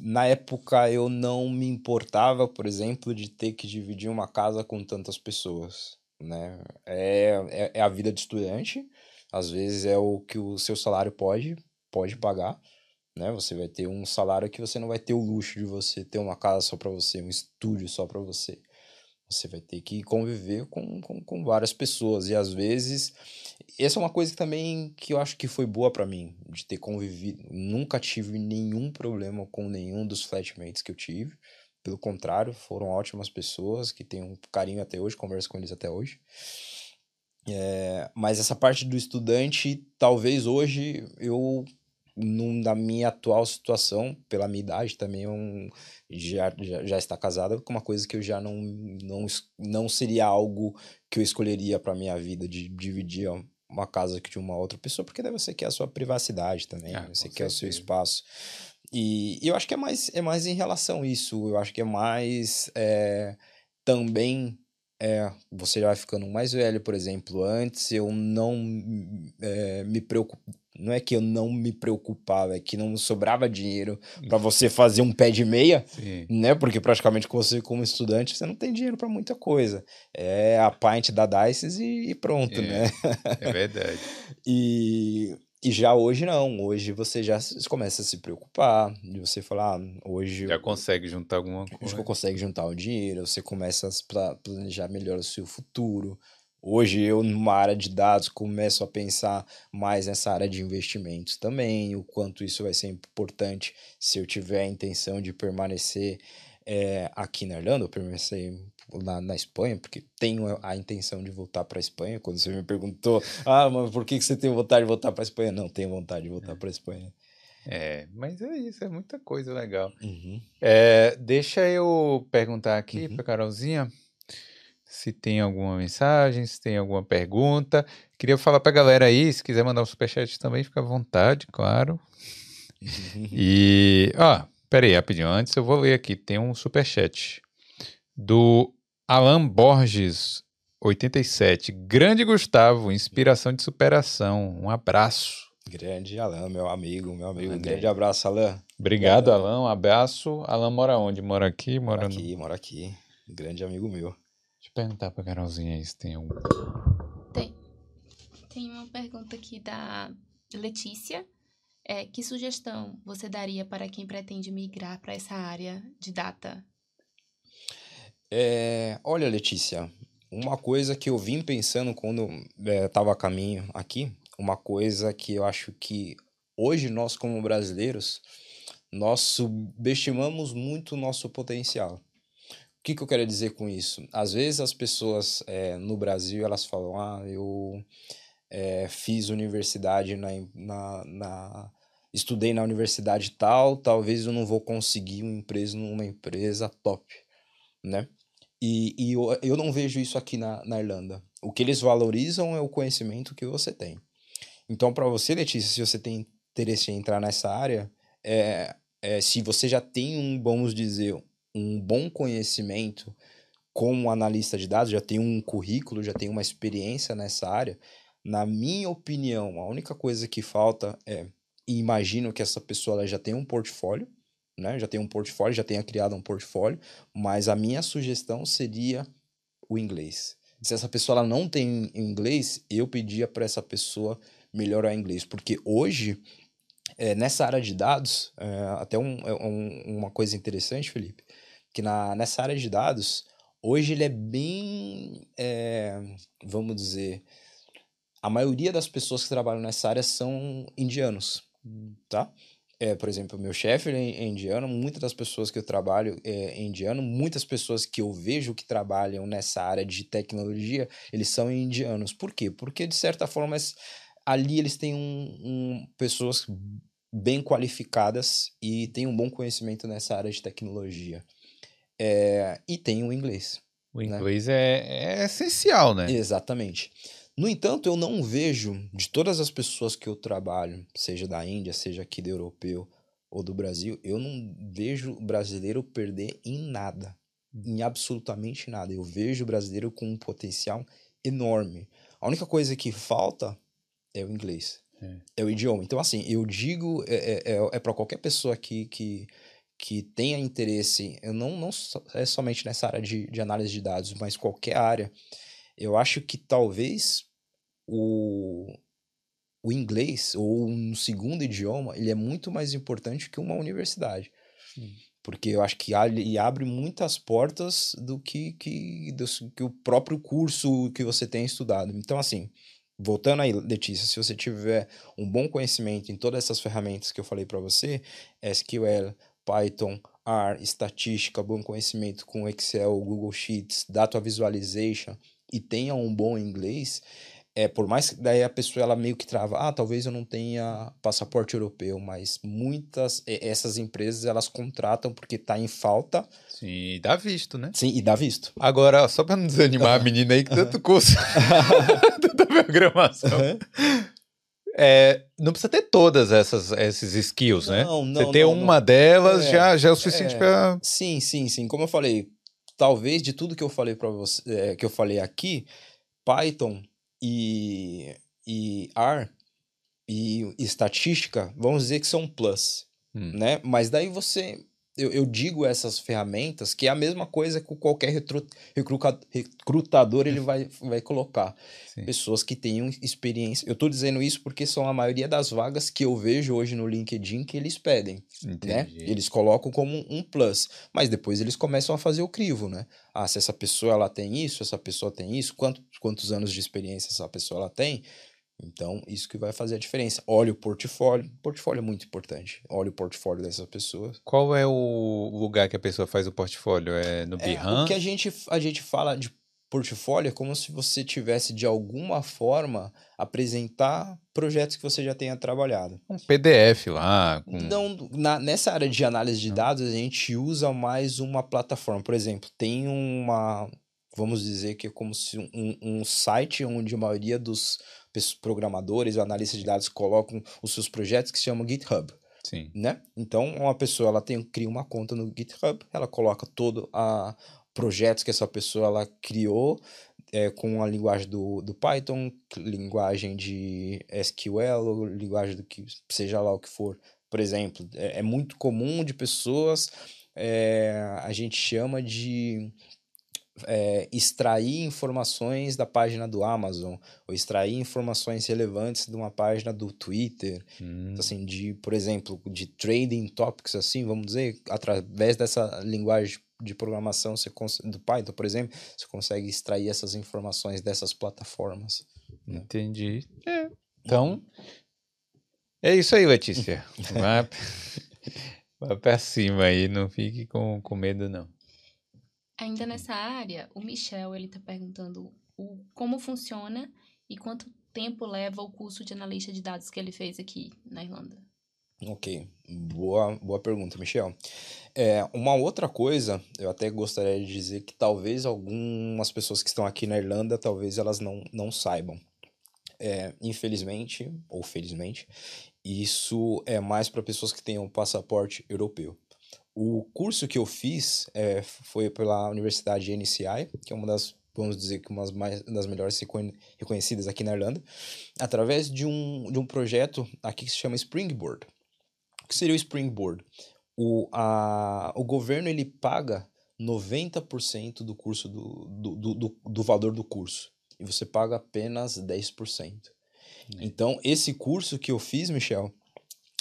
na época eu não me importava, por exemplo, de ter que dividir uma casa com tantas pessoas né? É, é, é, a vida de estudante, às vezes é o que o seu salário pode, pode pagar, né? Você vai ter um salário que você não vai ter o luxo de você ter uma casa só para você, um estúdio só para você. Você vai ter que conviver com, com, com, várias pessoas e às vezes essa é uma coisa que também que eu acho que foi boa para mim de ter convivido. Nunca tive nenhum problema com nenhum dos flatmates que eu tive pelo contrário, foram ótimas pessoas que têm um carinho até hoje, converso com eles até hoje. É, mas essa parte do estudante, talvez hoje eu, num, na minha atual situação, pela minha idade também, um, já, já, já está casada com uma coisa que eu já não, não, não seria algo que eu escolheria para minha vida, de dividir uma casa de uma outra pessoa, porque daí você quer a sua privacidade também, ah, você quer certeza. o seu espaço. E, e, eu acho que é mais, é mais em relação a isso. Eu acho que é mais é, também. É, você já vai ficando mais velho, por exemplo. Antes eu não é, me preocupo. Não é que eu não me preocupava, é que não sobrava dinheiro para você fazer um pé de meia, Sim. né? Porque praticamente você, como estudante, você não tem dinheiro para muita coisa. É a pint da Dice e, e pronto, é, né? É verdade. e e já hoje não, hoje você já começa a se preocupar, de você falar, ah, hoje... Já consegue juntar alguma coisa. Hoje consegue juntar o dinheiro, você começa a planejar melhor o seu futuro. Hoje eu, numa área de dados, começo a pensar mais nessa área de investimentos também, o quanto isso vai ser importante se eu tiver a intenção de permanecer é, aqui na Irlanda, ou permanecer na, na Espanha, porque tenho a, intenção de voltar para a Espanha. Quando você me perguntou, ah, mas por que, que você tem vontade de voltar para a Espanha? Não, tenho vontade de voltar é. para a Espanha. É, mas é isso, é muita coisa legal. Uhum. É, deixa eu perguntar aqui uhum. para Carolzinha se tem alguma mensagem, se tem alguma pergunta. Queria falar para a galera aí, se quiser mandar um superchat também, fica à vontade, claro. E, ó, peraí, rapidinho, antes eu vou ler aqui, tem um superchat do Alan Borges 87. Grande Gustavo, inspiração de superação. Um abraço. Grande Alan, meu amigo, meu amigo. Grande abraço, Alan. Obrigado, Alan. Um abraço. Alan mora onde? Mora aqui? Mora, mora aqui, no... mora aqui. Grande amigo meu. Perguntar pra Carolzinha aí se tem algum. Tem. Tem uma pergunta aqui da Letícia. É, que sugestão você daria para quem pretende migrar para essa área de data? É, olha, Letícia, uma coisa que eu vim pensando quando estava é, a caminho aqui, uma coisa que eu acho que hoje nós como brasileiros nós subestimamos muito o nosso potencial. O que, que eu quero dizer com isso? Às vezes as pessoas é, no Brasil elas falam, ah, eu é, fiz universidade na, na, na, estudei na universidade tal, talvez eu não vou conseguir um emprego numa empresa top, né? E, e eu, eu não vejo isso aqui na, na Irlanda. O que eles valorizam é o conhecimento que você tem. Então, para você, Letícia, se você tem interesse em entrar nessa área, é, é, se você já tem um, vamos dizer, um bom conhecimento como analista de dados, já tem um currículo, já tem uma experiência nessa área, na minha opinião, a única coisa que falta é, imagino que essa pessoa já tem um portfólio, né? Já tem um portfólio, já tenha criado um portfólio, mas a minha sugestão seria o inglês. Se essa pessoa não tem inglês, eu pedia para essa pessoa melhorar inglês, porque hoje é, nessa área de dados, é, até um, é um, uma coisa interessante, Felipe, que na, nessa área de dados, hoje ele é bem, é, vamos dizer, a maioria das pessoas que trabalham nessa área são indianos, tá? É, por exemplo, meu chefe é, indiano, muitas das pessoas que eu trabalho é indiano, muitas pessoas que eu vejo que trabalham nessa área de tecnologia, eles são indianos. Por quê? Porque, de certa forma, ali eles têm um, um, pessoas bem qualificadas e têm um bom conhecimento nessa área de tecnologia. É, e tem o inglês. O né? inglês né? é, é essencial, né? Exatamente. No entanto, eu não vejo, de todas as pessoas que eu trabalho, seja da Índia, seja aqui do europeu ou do Brasil, eu não vejo o brasileiro perder em nada. Em absolutamente nada. Eu vejo o brasileiro com um potencial enorme. A única coisa que falta é o inglês. É, é o idioma. Então, assim, eu digo, é, é, é, é para qualquer pessoa que, que, que tenha interesse, eu não, não é somente nessa área de, de análise de dados, mas qualquer área eu acho que talvez o, o inglês ou um segundo idioma ele é muito mais importante que uma universidade. Sim. Porque eu acho que ele abre muitas portas do que, que, do, que o próprio curso que você tem estudado. Então, assim, voltando aí, Letícia, se você tiver um bom conhecimento em todas essas ferramentas que eu falei para você, SQL, Python, R, estatística, bom conhecimento com Excel, Google Sheets, Data Visualization, e tenha um bom inglês, é, por mais que daí a pessoa ela meio que trava, ah, talvez eu não tenha passaporte europeu, mas muitas essas empresas elas contratam porque tá em falta. Sim, e dá visto, né? Sim, e dá visto. Agora, só para não desanimar a menina aí que tanto curso da programação. É, não precisa ter todas essas esses skills, não, né? Não, Você ter não, uma não. delas é, já, já é o suficiente é, para Sim, sim, sim. Como eu falei, talvez de tudo que eu falei para você, é, que eu falei aqui, Python e, e R e, e estatística, vamos dizer que são plus, hum. né? Mas daí você eu, eu, digo essas ferramentas que é a mesma coisa que qualquer recru, recrutador ele vai, vai colocar. Sim. Pessoas que tenham experiência. Eu estou dizendo isso porque são a maioria das vagas que eu vejo hoje no LinkedIn que eles pedem. Né? Eles colocam como um plus. Mas depois eles começam a fazer o crivo, né? Ah, se essa pessoa ela tem isso, essa pessoa tem isso, quanto, quantos anos de experiência essa pessoa ela tem? Então, isso que vai fazer a diferença. Olha o portfólio. O portfólio é muito importante. Olha o portfólio dessa pessoa. Qual é o lugar que a pessoa faz o portfólio? É no Behance? É, o que a gente, a gente fala de portfólio é como se você tivesse, de alguma forma, apresentar projetos que você já tenha trabalhado. Um PDF lá. Com... Não, na, nessa área de análise de dados, a gente usa mais uma plataforma. Por exemplo, tem uma... Vamos dizer que é como se um, um site onde a maioria dos programadores analistas de dados colocam os seus projetos que se chamam GitHub. Sim. Né? Então, uma pessoa ela tem, cria uma conta no GitHub, ela coloca todo a projetos que essa pessoa ela criou, é, com a linguagem do, do Python, linguagem de SQL, linguagem do que seja lá o que for. Por exemplo, é, é muito comum de pessoas, é, a gente chama de é, extrair informações da página do Amazon, ou extrair informações relevantes de uma página do Twitter, hum. então, assim, de, por exemplo, de trading topics, assim, vamos dizer, através dessa linguagem de programação você do Python, por exemplo, você consegue extrair essas informações dessas plataformas. Né? Entendi. É. Então, é isso aí, Letícia. Vá, vá pra cima aí, não fique com, com medo, não. Ainda nessa área, o Michel ele está perguntando o, como funciona e quanto tempo leva o curso de analista de dados que ele fez aqui na Irlanda. Ok, boa, boa pergunta, Michel. É, uma outra coisa, eu até gostaria de dizer que talvez algumas pessoas que estão aqui na Irlanda, talvez elas não, não saibam. É, infelizmente, ou felizmente, isso é mais para pessoas que tenham passaporte europeu. O curso que eu fiz é, foi pela Universidade NCI, que é uma das, vamos dizer que uma das melhores reconhecidas aqui na Irlanda, através de um, de um projeto aqui que se chama Springboard. O que seria o Springboard? O, a, o governo ele paga 90% do curso do, do, do, do valor do curso e você paga apenas 10%. Então, esse curso que eu fiz, Michel,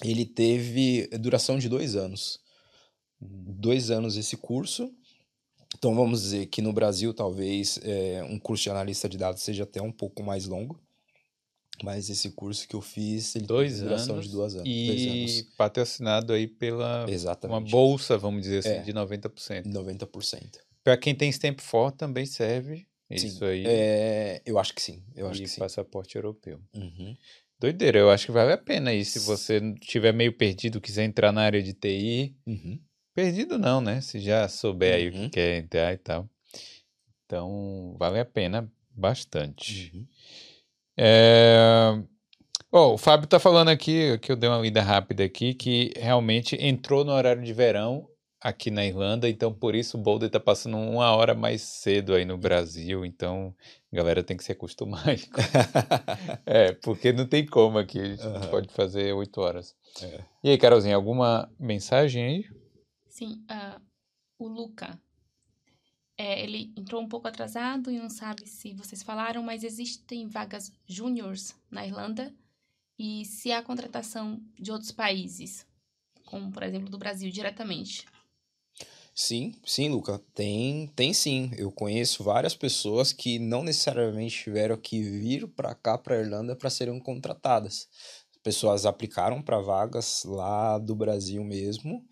ele teve duração de dois anos dois anos esse curso. Então vamos dizer que no Brasil talvez é, um curso de analista de dados seja até um pouco mais longo. Mas esse curso que eu fiz, ele dois tem duração anos, de duas anos. E anos. patrocinado aí pela Exatamente. uma bolsa, vamos dizer assim, é, de 90%. 90%. Para quem tem tempo forte também serve. Sim, isso aí. É, eu acho que sim. Eu acho e que sim. passaporte europeu. Uhum. Doideira, eu acho que vale a pena aí. Se você estiver meio perdido, quiser entrar na área de TI, uhum. Perdido não, né? Se já souber aí uhum. o que uhum. quer entrar e tal. Então, vale a pena bastante. Uhum. É... Oh, o Fábio tá falando aqui, que eu dei uma lida rápida aqui, que realmente entrou no horário de verão aqui na Irlanda, então por isso o Boulder tá passando uma hora mais cedo aí no Brasil, então a galera tem que se acostumar. é, porque não tem como aqui, a gente uhum. pode fazer oito horas. É. E aí, Carolzinha, alguma mensagem aí? Sim, uh, o Luca. É, ele entrou um pouco atrasado e não sabe se vocês falaram, mas existem vagas júniores na Irlanda e se há contratação de outros países, como por exemplo do Brasil diretamente. Sim, sim, Luca, tem, tem sim. Eu conheço várias pessoas que não necessariamente tiveram que vir para cá, para Irlanda, para serem contratadas. Pessoas aplicaram para vagas lá do Brasil mesmo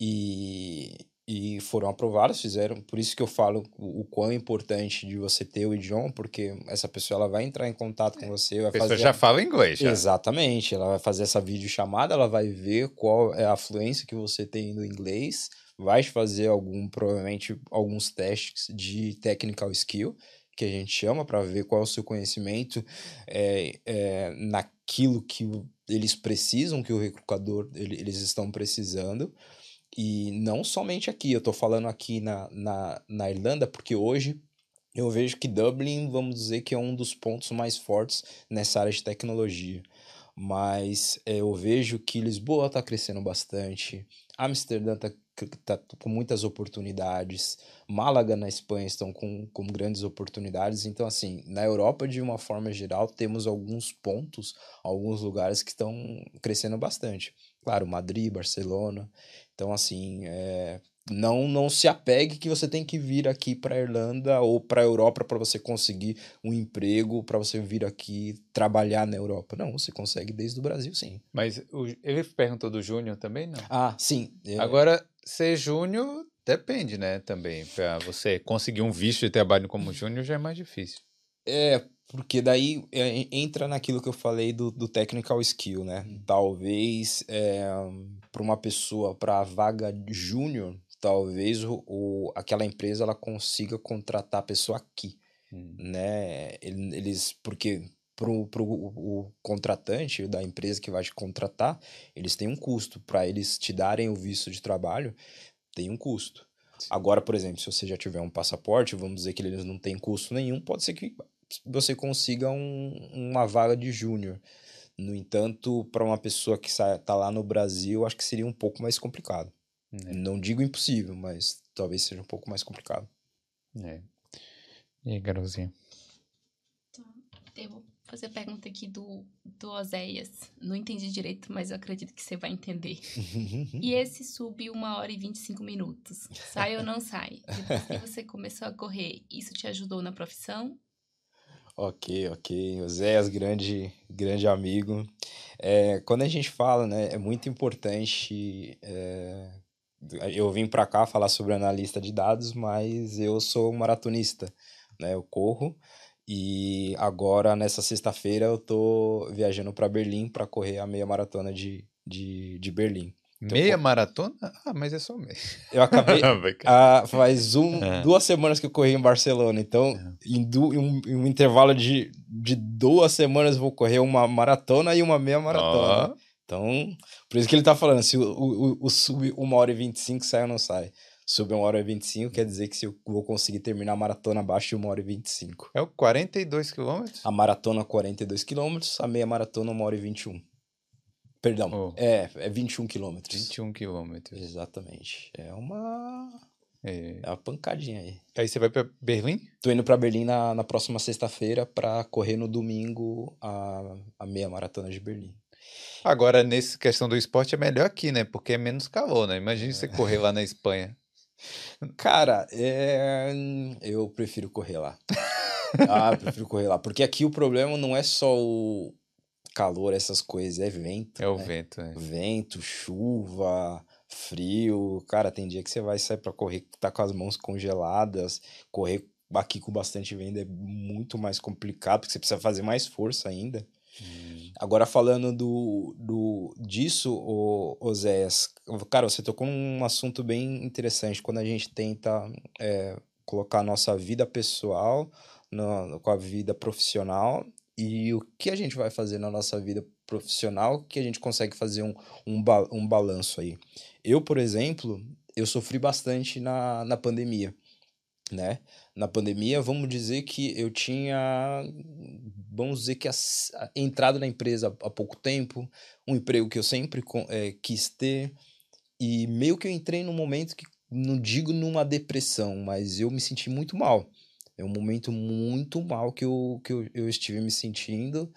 e, e foram aprovados, fizeram. Por isso que eu falo o, o quão importante de você ter o idioma, porque essa pessoa ela vai entrar em contato com você. Vai a pessoa fazer já fala inglês. Já. Exatamente. Ela vai fazer essa videochamada, ela vai ver qual é a fluência que você tem no inglês, vai fazer algum, provavelmente, alguns testes de technical skill que a gente chama para ver qual é o seu conhecimento é, é, naquilo que eles precisam, que o recrutador ele, eles estão precisando. E não somente aqui, eu estou falando aqui na, na, na Irlanda, porque hoje eu vejo que Dublin, vamos dizer que é um dos pontos mais fortes nessa área de tecnologia. Mas é, eu vejo que Lisboa está crescendo bastante, Amsterdã está tá com muitas oportunidades, Málaga na Espanha estão com, com grandes oportunidades. Então, assim, na Europa, de uma forma geral, temos alguns pontos, alguns lugares que estão crescendo bastante. Claro, Madrid, Barcelona. Então, assim, é, não não se apegue que você tem que vir aqui para a Irlanda ou para a Europa para você conseguir um emprego, para você vir aqui trabalhar na Europa. Não, você consegue desde o Brasil, sim. Mas o, ele perguntou do Júnior também, não? Ah, sim. É... Agora, ser Júnior depende, né, também. Para você conseguir um visto de trabalho como Júnior já é mais difícil. É, porque daí é, entra naquilo que eu falei do, do technical skill, né? Hum. Talvez é, para uma pessoa, para a vaga júnior, talvez o, o, aquela empresa ela consiga contratar a pessoa aqui, hum. né? Eles, porque pro, pro o contratante da empresa que vai te contratar, eles têm um custo. Para eles te darem o visto de trabalho, tem um custo. Agora, por exemplo, se você já tiver um passaporte, vamos dizer que eles não têm custo nenhum, pode ser que você consiga um, uma vaga de júnior. No entanto, para uma pessoa que está lá no Brasil, acho que seria um pouco mais complicado. É. Não digo impossível, mas talvez seja um pouco mais complicado. É. E aí, Garolzinha? Tá. Eu vou fazer a pergunta aqui do, do Oséias. Não entendi direito, mas eu acredito que você vai entender. e esse sub 1 hora e 25 minutos? Sai ou não sai? Depois que você começou a correr, isso te ajudou na profissão? Ok, ok. Oséias, grande, grande amigo. É, quando a gente fala, né, é muito importante é, eu vim para cá falar sobre analista de dados, mas eu sou maratonista, né? Eu corro e agora nessa sexta-feira eu tô viajando para Berlim para correr a meia maratona de, de, de Berlim. Então, meia maratona? Ah, mas é só meia. Eu acabei. ah, faz um, é. duas semanas que eu corri em Barcelona. Então, é. em, du, em, um, em, um, intervalo de, de duas semanas, eu vou correr uma maratona e uma meia maratona. Oh. Então, por isso que ele tá falando, se o, o, o sub 1 hora e 25 sai ou não sai. Sub 1 hora e 25 quer dizer que se eu vou conseguir terminar a maratona abaixo de 1 hora e 25. É o 42 quilômetros? A maratona 42 quilômetros, a meia maratona 1 hora e 21. Perdão, oh. é, é 21 quilômetros. 21 quilômetros. Exatamente. É uma... É. é uma pancadinha aí. Aí você vai para Berlim? Tô indo para Berlim na, na próxima sexta-feira para correr no domingo a, a meia maratona de Berlim. Agora, nessa questão do esporte, é melhor aqui, né? Porque é menos calor, né? Imagina você correr lá na Espanha. Cara, é... eu prefiro correr lá. ah, prefiro correr lá. Porque aqui o problema não é só o calor, essas coisas, é vento. É o né? vento, é. Vento, chuva, frio. Cara, tem dia que você vai sair para correr, tá com as mãos congeladas, correr aqui com bastante vento é muito mais complicado, porque você precisa fazer mais força ainda. Hum. Agora falando do, do disso, o Oséias, cara, você tocou num assunto bem interessante quando a gente tenta é, colocar a nossa vida pessoal no, com a vida profissional e o que a gente vai fazer na nossa vida profissional que a gente consegue fazer um, um, ba um balanço aí. Eu, por exemplo, eu sofri bastante na, na pandemia, né? Na pandemia, vamos dizer que eu tinha vamos dizer que entrada na empresa há pouco tempo, um emprego que eu sempre é, quis ter, e meio que eu entrei num momento que, não digo numa depressão, mas eu me senti muito mal. É um momento muito mal que eu, que eu, eu estive me sentindo,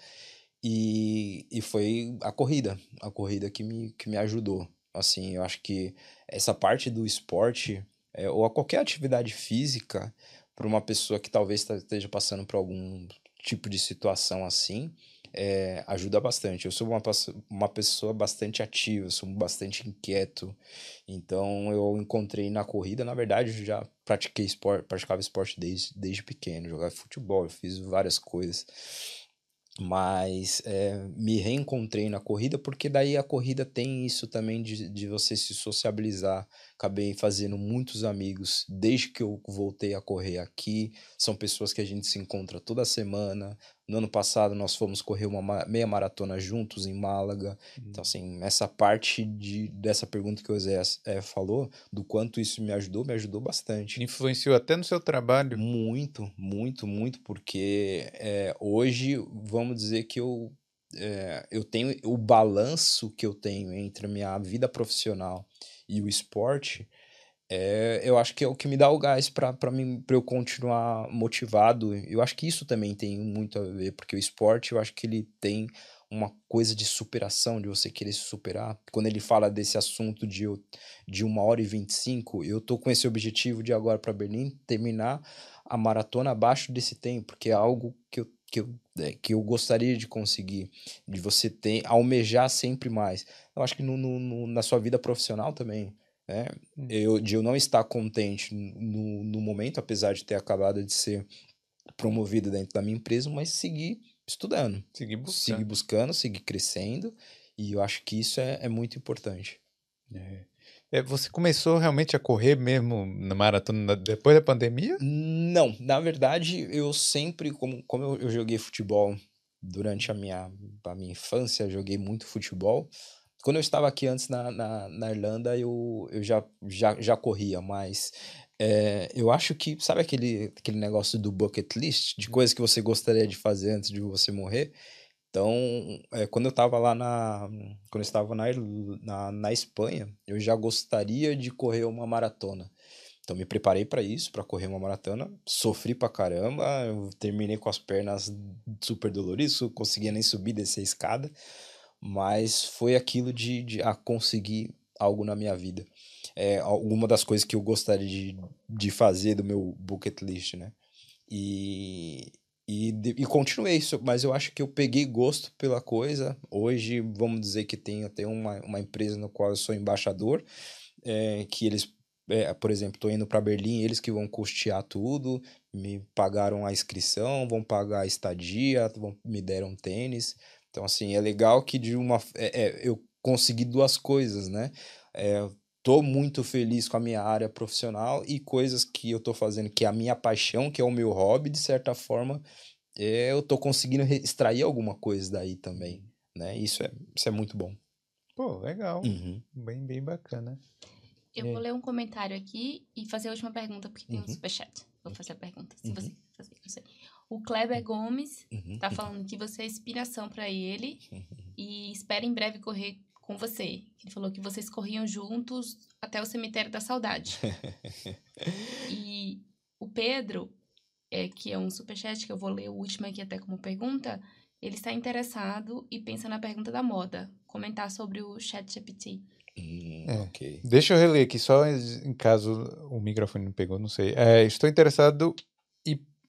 e, e foi a corrida, a corrida que me, que me ajudou. Assim, eu acho que essa parte do esporte, é, ou a qualquer atividade física, para uma pessoa que talvez esteja passando por algum tipo de situação assim, é, ajuda bastante. Eu sou uma, uma pessoa bastante ativa, sou bastante inquieto, então eu encontrei na corrida, na verdade, já pratiquei esporte, praticava esporte desde, desde pequeno, jogava futebol, fiz várias coisas. Mas é, me reencontrei na corrida porque daí a corrida tem isso também de, de você se sociabilizar. Acabei fazendo muitos amigos desde que eu voltei a correr aqui. São pessoas que a gente se encontra toda semana no ano passado nós fomos correr uma meia maratona juntos em Málaga. Então, uhum. Então, assim, essa parte de, dessa pergunta que o Zé é, falou, do quanto isso me ajudou, me ajudou bastante. Influenciou até no seu trabalho? Muito, muito, muito, porque é, hoje, vamos dizer que eu, é, eu tenho o balanço que eu tenho entre a minha vida profissional e o esporte é, eu acho que é o que me dá o gás para eu continuar motivado. Eu acho que isso também tem muito a ver, porque o esporte, eu acho que ele tem uma coisa de superação, de você querer se superar. Quando ele fala desse assunto de, de uma hora e 25, eu tô com esse objetivo de agora para Berlim terminar a maratona abaixo desse tempo, que é algo que eu, que eu, é, que eu gostaria de conseguir, de você ter, almejar sempre mais. Eu acho que no, no, no na sua vida profissional também. Né? Hum. Eu, de eu não estar contente no, no momento, apesar de ter acabado de ser promovido dentro da minha empresa, mas seguir estudando. Seguir buscando. Seguir buscando, seguir crescendo. E eu acho que isso é, é muito importante. É. É, você começou realmente a correr mesmo na maratona depois da pandemia? Não, na verdade, eu sempre, como, como eu, eu joguei futebol durante a minha, a minha infância, joguei muito futebol quando eu estava aqui antes na, na, na Irlanda, eu, eu já, já, já corria, mas é, eu acho que, sabe aquele, aquele negócio do bucket list, de coisas que você gostaria de fazer antes de você morrer? Então, é, quando eu estava lá na. Quando eu estava na, na, na Espanha, eu já gostaria de correr uma maratona. Então, me preparei para isso, para correr uma maratona. Sofri pra caramba, eu terminei com as pernas super doloridas, não conseguia nem subir, descer a escada mas foi aquilo de, de ah, conseguir algo na minha vida. É alguma das coisas que eu gostaria de, de fazer do meu bucket list, né? E, e, e continuei isso, mas eu acho que eu peguei gosto pela coisa. Hoje, vamos dizer que tenho até uma, uma empresa no qual eu sou embaixador, é, que eles, é, por exemplo, estou indo para Berlim, eles que vão custear tudo, me pagaram a inscrição, vão pagar a estadia, vão, me deram tênis. Então, assim, é legal que de uma. É, é, eu consegui duas coisas, né? É, tô muito feliz com a minha área profissional e coisas que eu tô fazendo, que é a minha paixão, que é o meu hobby, de certa forma, é, eu tô conseguindo extrair alguma coisa daí também, né? Isso é, isso é muito bom. Pô, legal. Uhum. Bem, bem bacana. Eu vou ler um comentário aqui e fazer a última pergunta, porque tem uhum. um superchat. Vou fazer a pergunta, se uhum. você fazer, não sei. O Kleber Gomes uhum. tá falando que você é inspiração para ele uhum. e espera em breve correr com você. Ele falou que vocês corriam juntos até o cemitério da saudade. e o Pedro, é, que é um superchat que eu vou ler o último aqui até como pergunta, ele está interessado e pensa na pergunta da moda, comentar sobre o chat GPT. Hum, é. okay. Deixa eu reler aqui, só em caso o microfone não pegou, não sei. É, estou interessado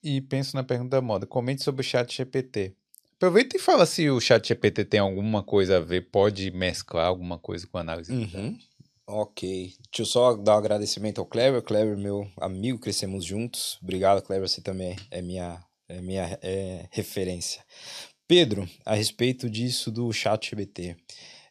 e penso na pergunta da moda. Comente sobre o chat GPT. Aproveita e fala se o chat GPT tem alguma coisa a ver, pode mesclar alguma coisa com a análise uhum. Ok. Deixa eu só dar um agradecimento ao Clever. Clever, meu amigo, crescemos juntos. Obrigado, Clever. Você também é minha, é minha é, referência. Pedro, a respeito disso do chat GPT.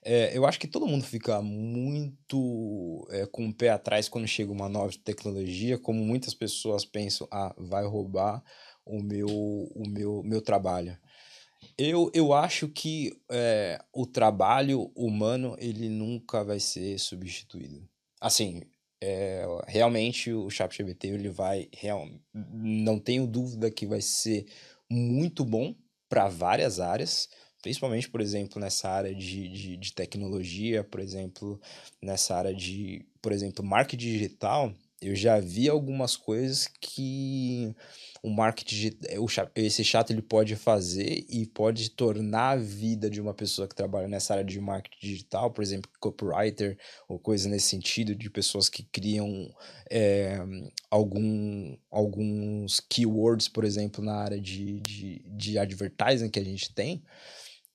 É, eu acho que todo mundo fica muito é, com o pé atrás quando chega uma nova tecnologia, como muitas pessoas pensam, ah, vai roubar o meu, o meu, meu trabalho. Eu, eu acho que é, o trabalho humano ele nunca vai ser substituído. Assim, é, realmente o ChatGPT ele vai real, não tenho dúvida que vai ser muito bom para várias áreas principalmente, por exemplo, nessa área de, de, de, tecnologia, por exemplo, nessa área de, por exemplo, marketing digital, eu já vi algumas coisas que o marketing, o, esse chato ele pode fazer e pode tornar a vida de uma pessoa que trabalha nessa área de marketing digital, por exemplo, copywriter ou coisa nesse sentido, de pessoas que criam é, algum, alguns keywords, por exemplo, na área de, de, de advertising que a gente tem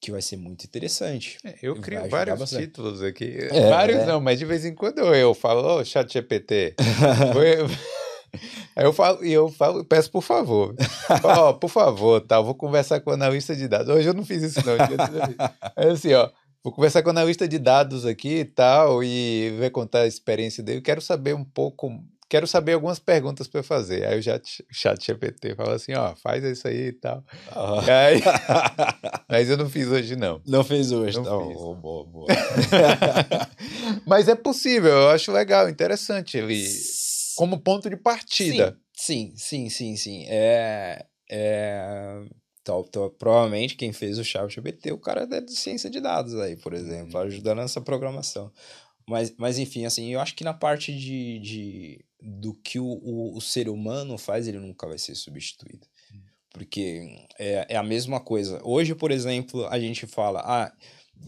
que vai ser muito interessante. É, eu crio vários bastante. títulos aqui. É, vários é. não, mas de vez em quando eu falo, oh, chat GPT. Aí eu falo, e eu falo, peço por favor. ó, oh, por favor, tá, vou conversar com o analista de dados. Hoje eu não fiz isso, não. É assim, ó. Vou conversar com o analista de dados aqui e tal, e vai contar a experiência dele. Quero saber um pouco quero saber algumas perguntas para fazer. Aí o chat, chat GPT fala assim, ó, faz isso aí e tal. Oh. E aí, mas eu não fiz hoje, não. Não fez hoje, não. Tá. Fiz. Oh, boa, boa. mas é possível, eu acho legal, interessante ele como ponto de partida. Sim, sim, sim, sim. sim. É, é... Então, então, provavelmente quem fez o chat GPT, o cara é de ciência de dados aí, por exemplo, uhum. ajudando nessa programação. Mas, mas enfim, assim, eu acho que na parte de, de do que o, o, o, ser humano faz, ele nunca vai ser substituído. Porque é, é a mesma coisa. Hoje, por exemplo, a gente fala, ah,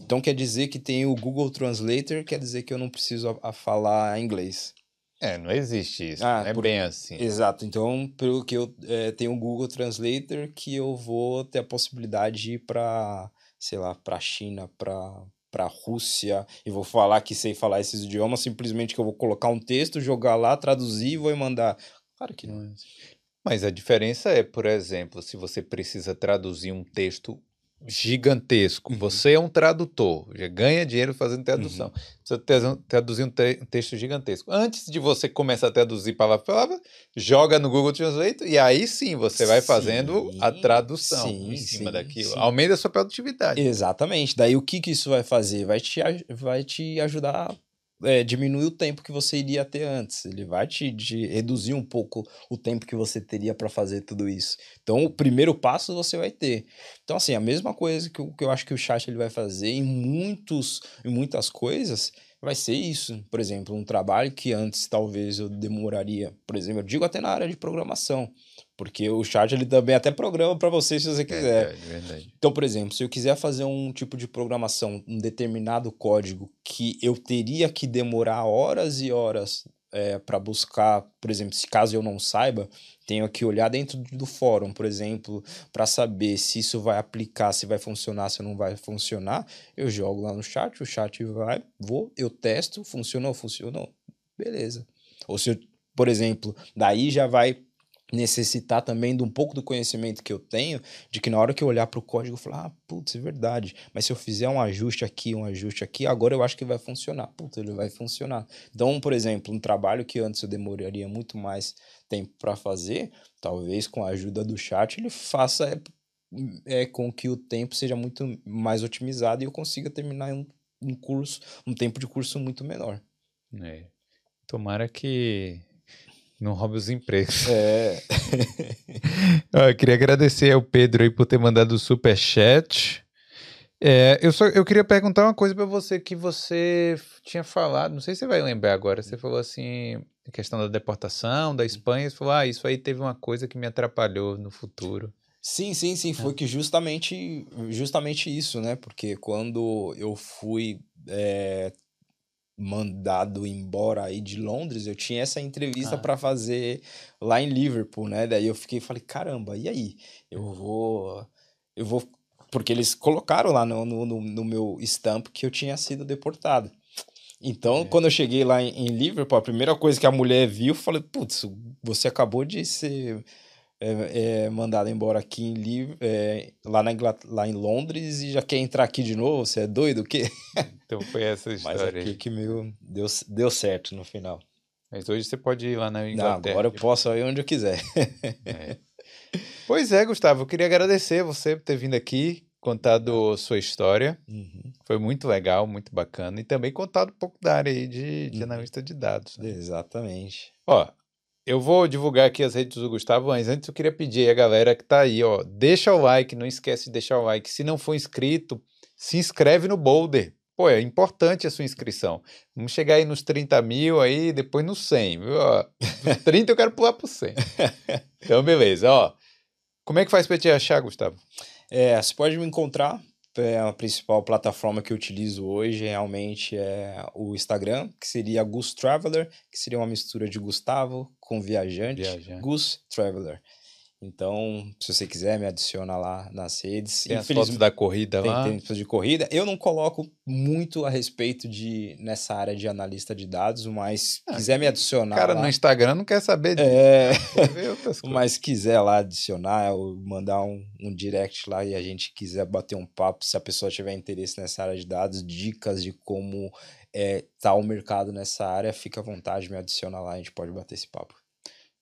então quer dizer que tem o Google Translator, quer dizer que eu não preciso a, a falar inglês. É, não existe isso. Ah, é por... bem assim. Exato. Então, pelo que eu é, tenho o Google Translator, que eu vou ter a possibilidade de ir para, sei lá, para a China, para para a Rússia e vou falar que sei falar esses idiomas, simplesmente que eu vou colocar um texto, jogar lá, traduzir e vou mandar. Claro que não. Mas a diferença é, por exemplo, se você precisa traduzir um texto gigantesco. Uhum. Você é um tradutor, já ganha dinheiro fazendo tradução. Você te- traduzir um, te- um texto gigantesco. Antes de você começar a traduzir palavra por palavra, joga no Google Translate e aí sim você vai fazendo a Sim, tradução sim, em cima sim, daquilo. sim. Aumenta a sua produtividade. Exatamente. Daí o que, que isso vai fazer? Vai te, vai te ajudar a diminuir o tempo que você iria ter antes. Ele vai te, te reduzir um pouco o tempo que você teria para fazer tudo isso. Então, o primeiro passo você vai ter. Então, assim, a mesma coisa que que eu acho que o chat ele vai fazer em, muitos, em muitas coisas vai ser isso. Por exemplo, um trabalho que antes talvez eu demoraria. Por exemplo, eu digo até na área de programação. Porque o chat ele também até programa para você se você quiser. Verdade, verdade. Então, por exemplo, se eu quiser fazer um tipo de programação, um determinado código que eu teria que demorar horas e horas para buscar, por exemplo, se caso eu não saiba, tenho que olhar dentro do fórum, por exemplo, para saber se isso vai aplicar, se vai funcionar, se não vai funcionar, eu jogo lá no chat, o chat vai, vou, eu testo, funcionou, funcionou, beleza. Ou se, por exemplo, daí já vai necessitar também de um pouco do conhecimento que eu tenho, de que na hora que eu olhar para o código eu falar, ah, putz, é verdade, mas se eu fizer um ajuste aqui, um ajuste aqui, agora eu acho que vai funcionar. Putz, ele vai funcionar. Então, por exemplo, um trabalho que antes eu demoraria muito mais tempo para fazer, talvez com a ajuda do chat ele faça é, é, com que o tempo seja muito mais otimizado e eu consiga terminar um, um curso, um tempo de curso muito menor. É. Tomara que não roube os empregos. É. Eu queria agradecer ao Pedro aí por ter mandado o super chat. É, eu, só, eu queria perguntar uma coisa para você que você tinha falado, não sei se você vai lembrar agora. Você falou assim, a questão da deportação da Espanha, você falou, ah, isso aí teve uma coisa que me atrapalhou no futuro. Sim, sim, sim. Foi que justamente, justamente isso, né? Porque quando eu fui é, mandado embora aí de Londres, eu tinha essa entrevista Ah. para fazer lá em Liverpool, né? Daí eu fiquei, falei, caramba, e aí? Eu vou, eu vou, porque eles colocaram lá no, no, no- meu stamp que eu tinha sido deportado. Então, É. quando eu cheguei lá em, em Liverpool, a primeira coisa que a mulher viu, eu falei, putz, você acabou de ser é, é, mandado embora aqui em Liv- é, lá, na Inglat- lá em Londres e já quer entrar aqui de novo? Você é doido o quê? Então foi essa Mas história aqui aí. que meu deu, deu certo no final. Mas hoje você pode ir lá na Não, Inglaterra. agora eu posso ir onde eu quiser. É. Pois é, Gustavo, eu queria agradecer você por ter vindo aqui, contado sua história. Uhum, Foi muito legal, muito bacana. E também contado um pouco da área aí de, de Uhum. analista de dados. né? Exatamente. Ó, eu vou divulgar aqui as redes do Gustavo, mas antes eu queria pedir a galera que tá aí, ó, deixa o like, não esquece de deixar o like. Se não for inscrito, se inscreve no Boulder. Pô, é importante a sua inscrição. Vamos chegar aí nos 30 mil aí, depois nos 100, viu? Ó, dos 30 eu quero pular pro 100. Então, beleza, ó. Como é que faz pra te achar, Gustavo? É, você pode me encontrar. É a principal plataforma que eu utilizo hoje realmente é o Instagram, que seria Gus Traveler, que seria uma mistura de Gustavo com viajante. Viajante. Gus Traveler. Então, se você quiser, me adiciona lá nas redes. Tem as Infelizmente- fotos da corrida tem lá. tempos de corrida. Eu não coloco muito a respeito de nessa área de analista de dados, mas Ah, quiser me adicionar cara lá, no Instagram não quer saber disso, é, mas quiser lá adicionar ou mandar um, um direct lá e a gente quiser bater um papo, se a pessoa tiver interesse nessa área de dados, dicas de como é, tá o mercado nessa área, fica à vontade, me adiciona lá, a gente pode bater esse papo.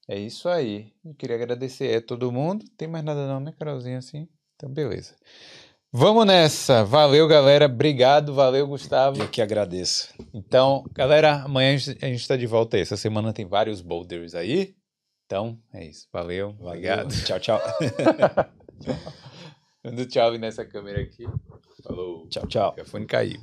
É isso aí. Eu queria agradecer a todo mundo. Tem mais nada não, né, Carolzinha? Assim? Então, beleza. Vamos nessa. Valeu, galera. Obrigado. Valeu, Gustavo. Eu que agradeço. Então, galera, amanhã a gente- está de volta aí. Essa semana tem vários boulders aí. Então, é isso. Valeu. Valeu. Obrigado. Tchau, tchau. Dando tchau nessa câmera aqui. Falou. tchau, tchau. O telefone caiu.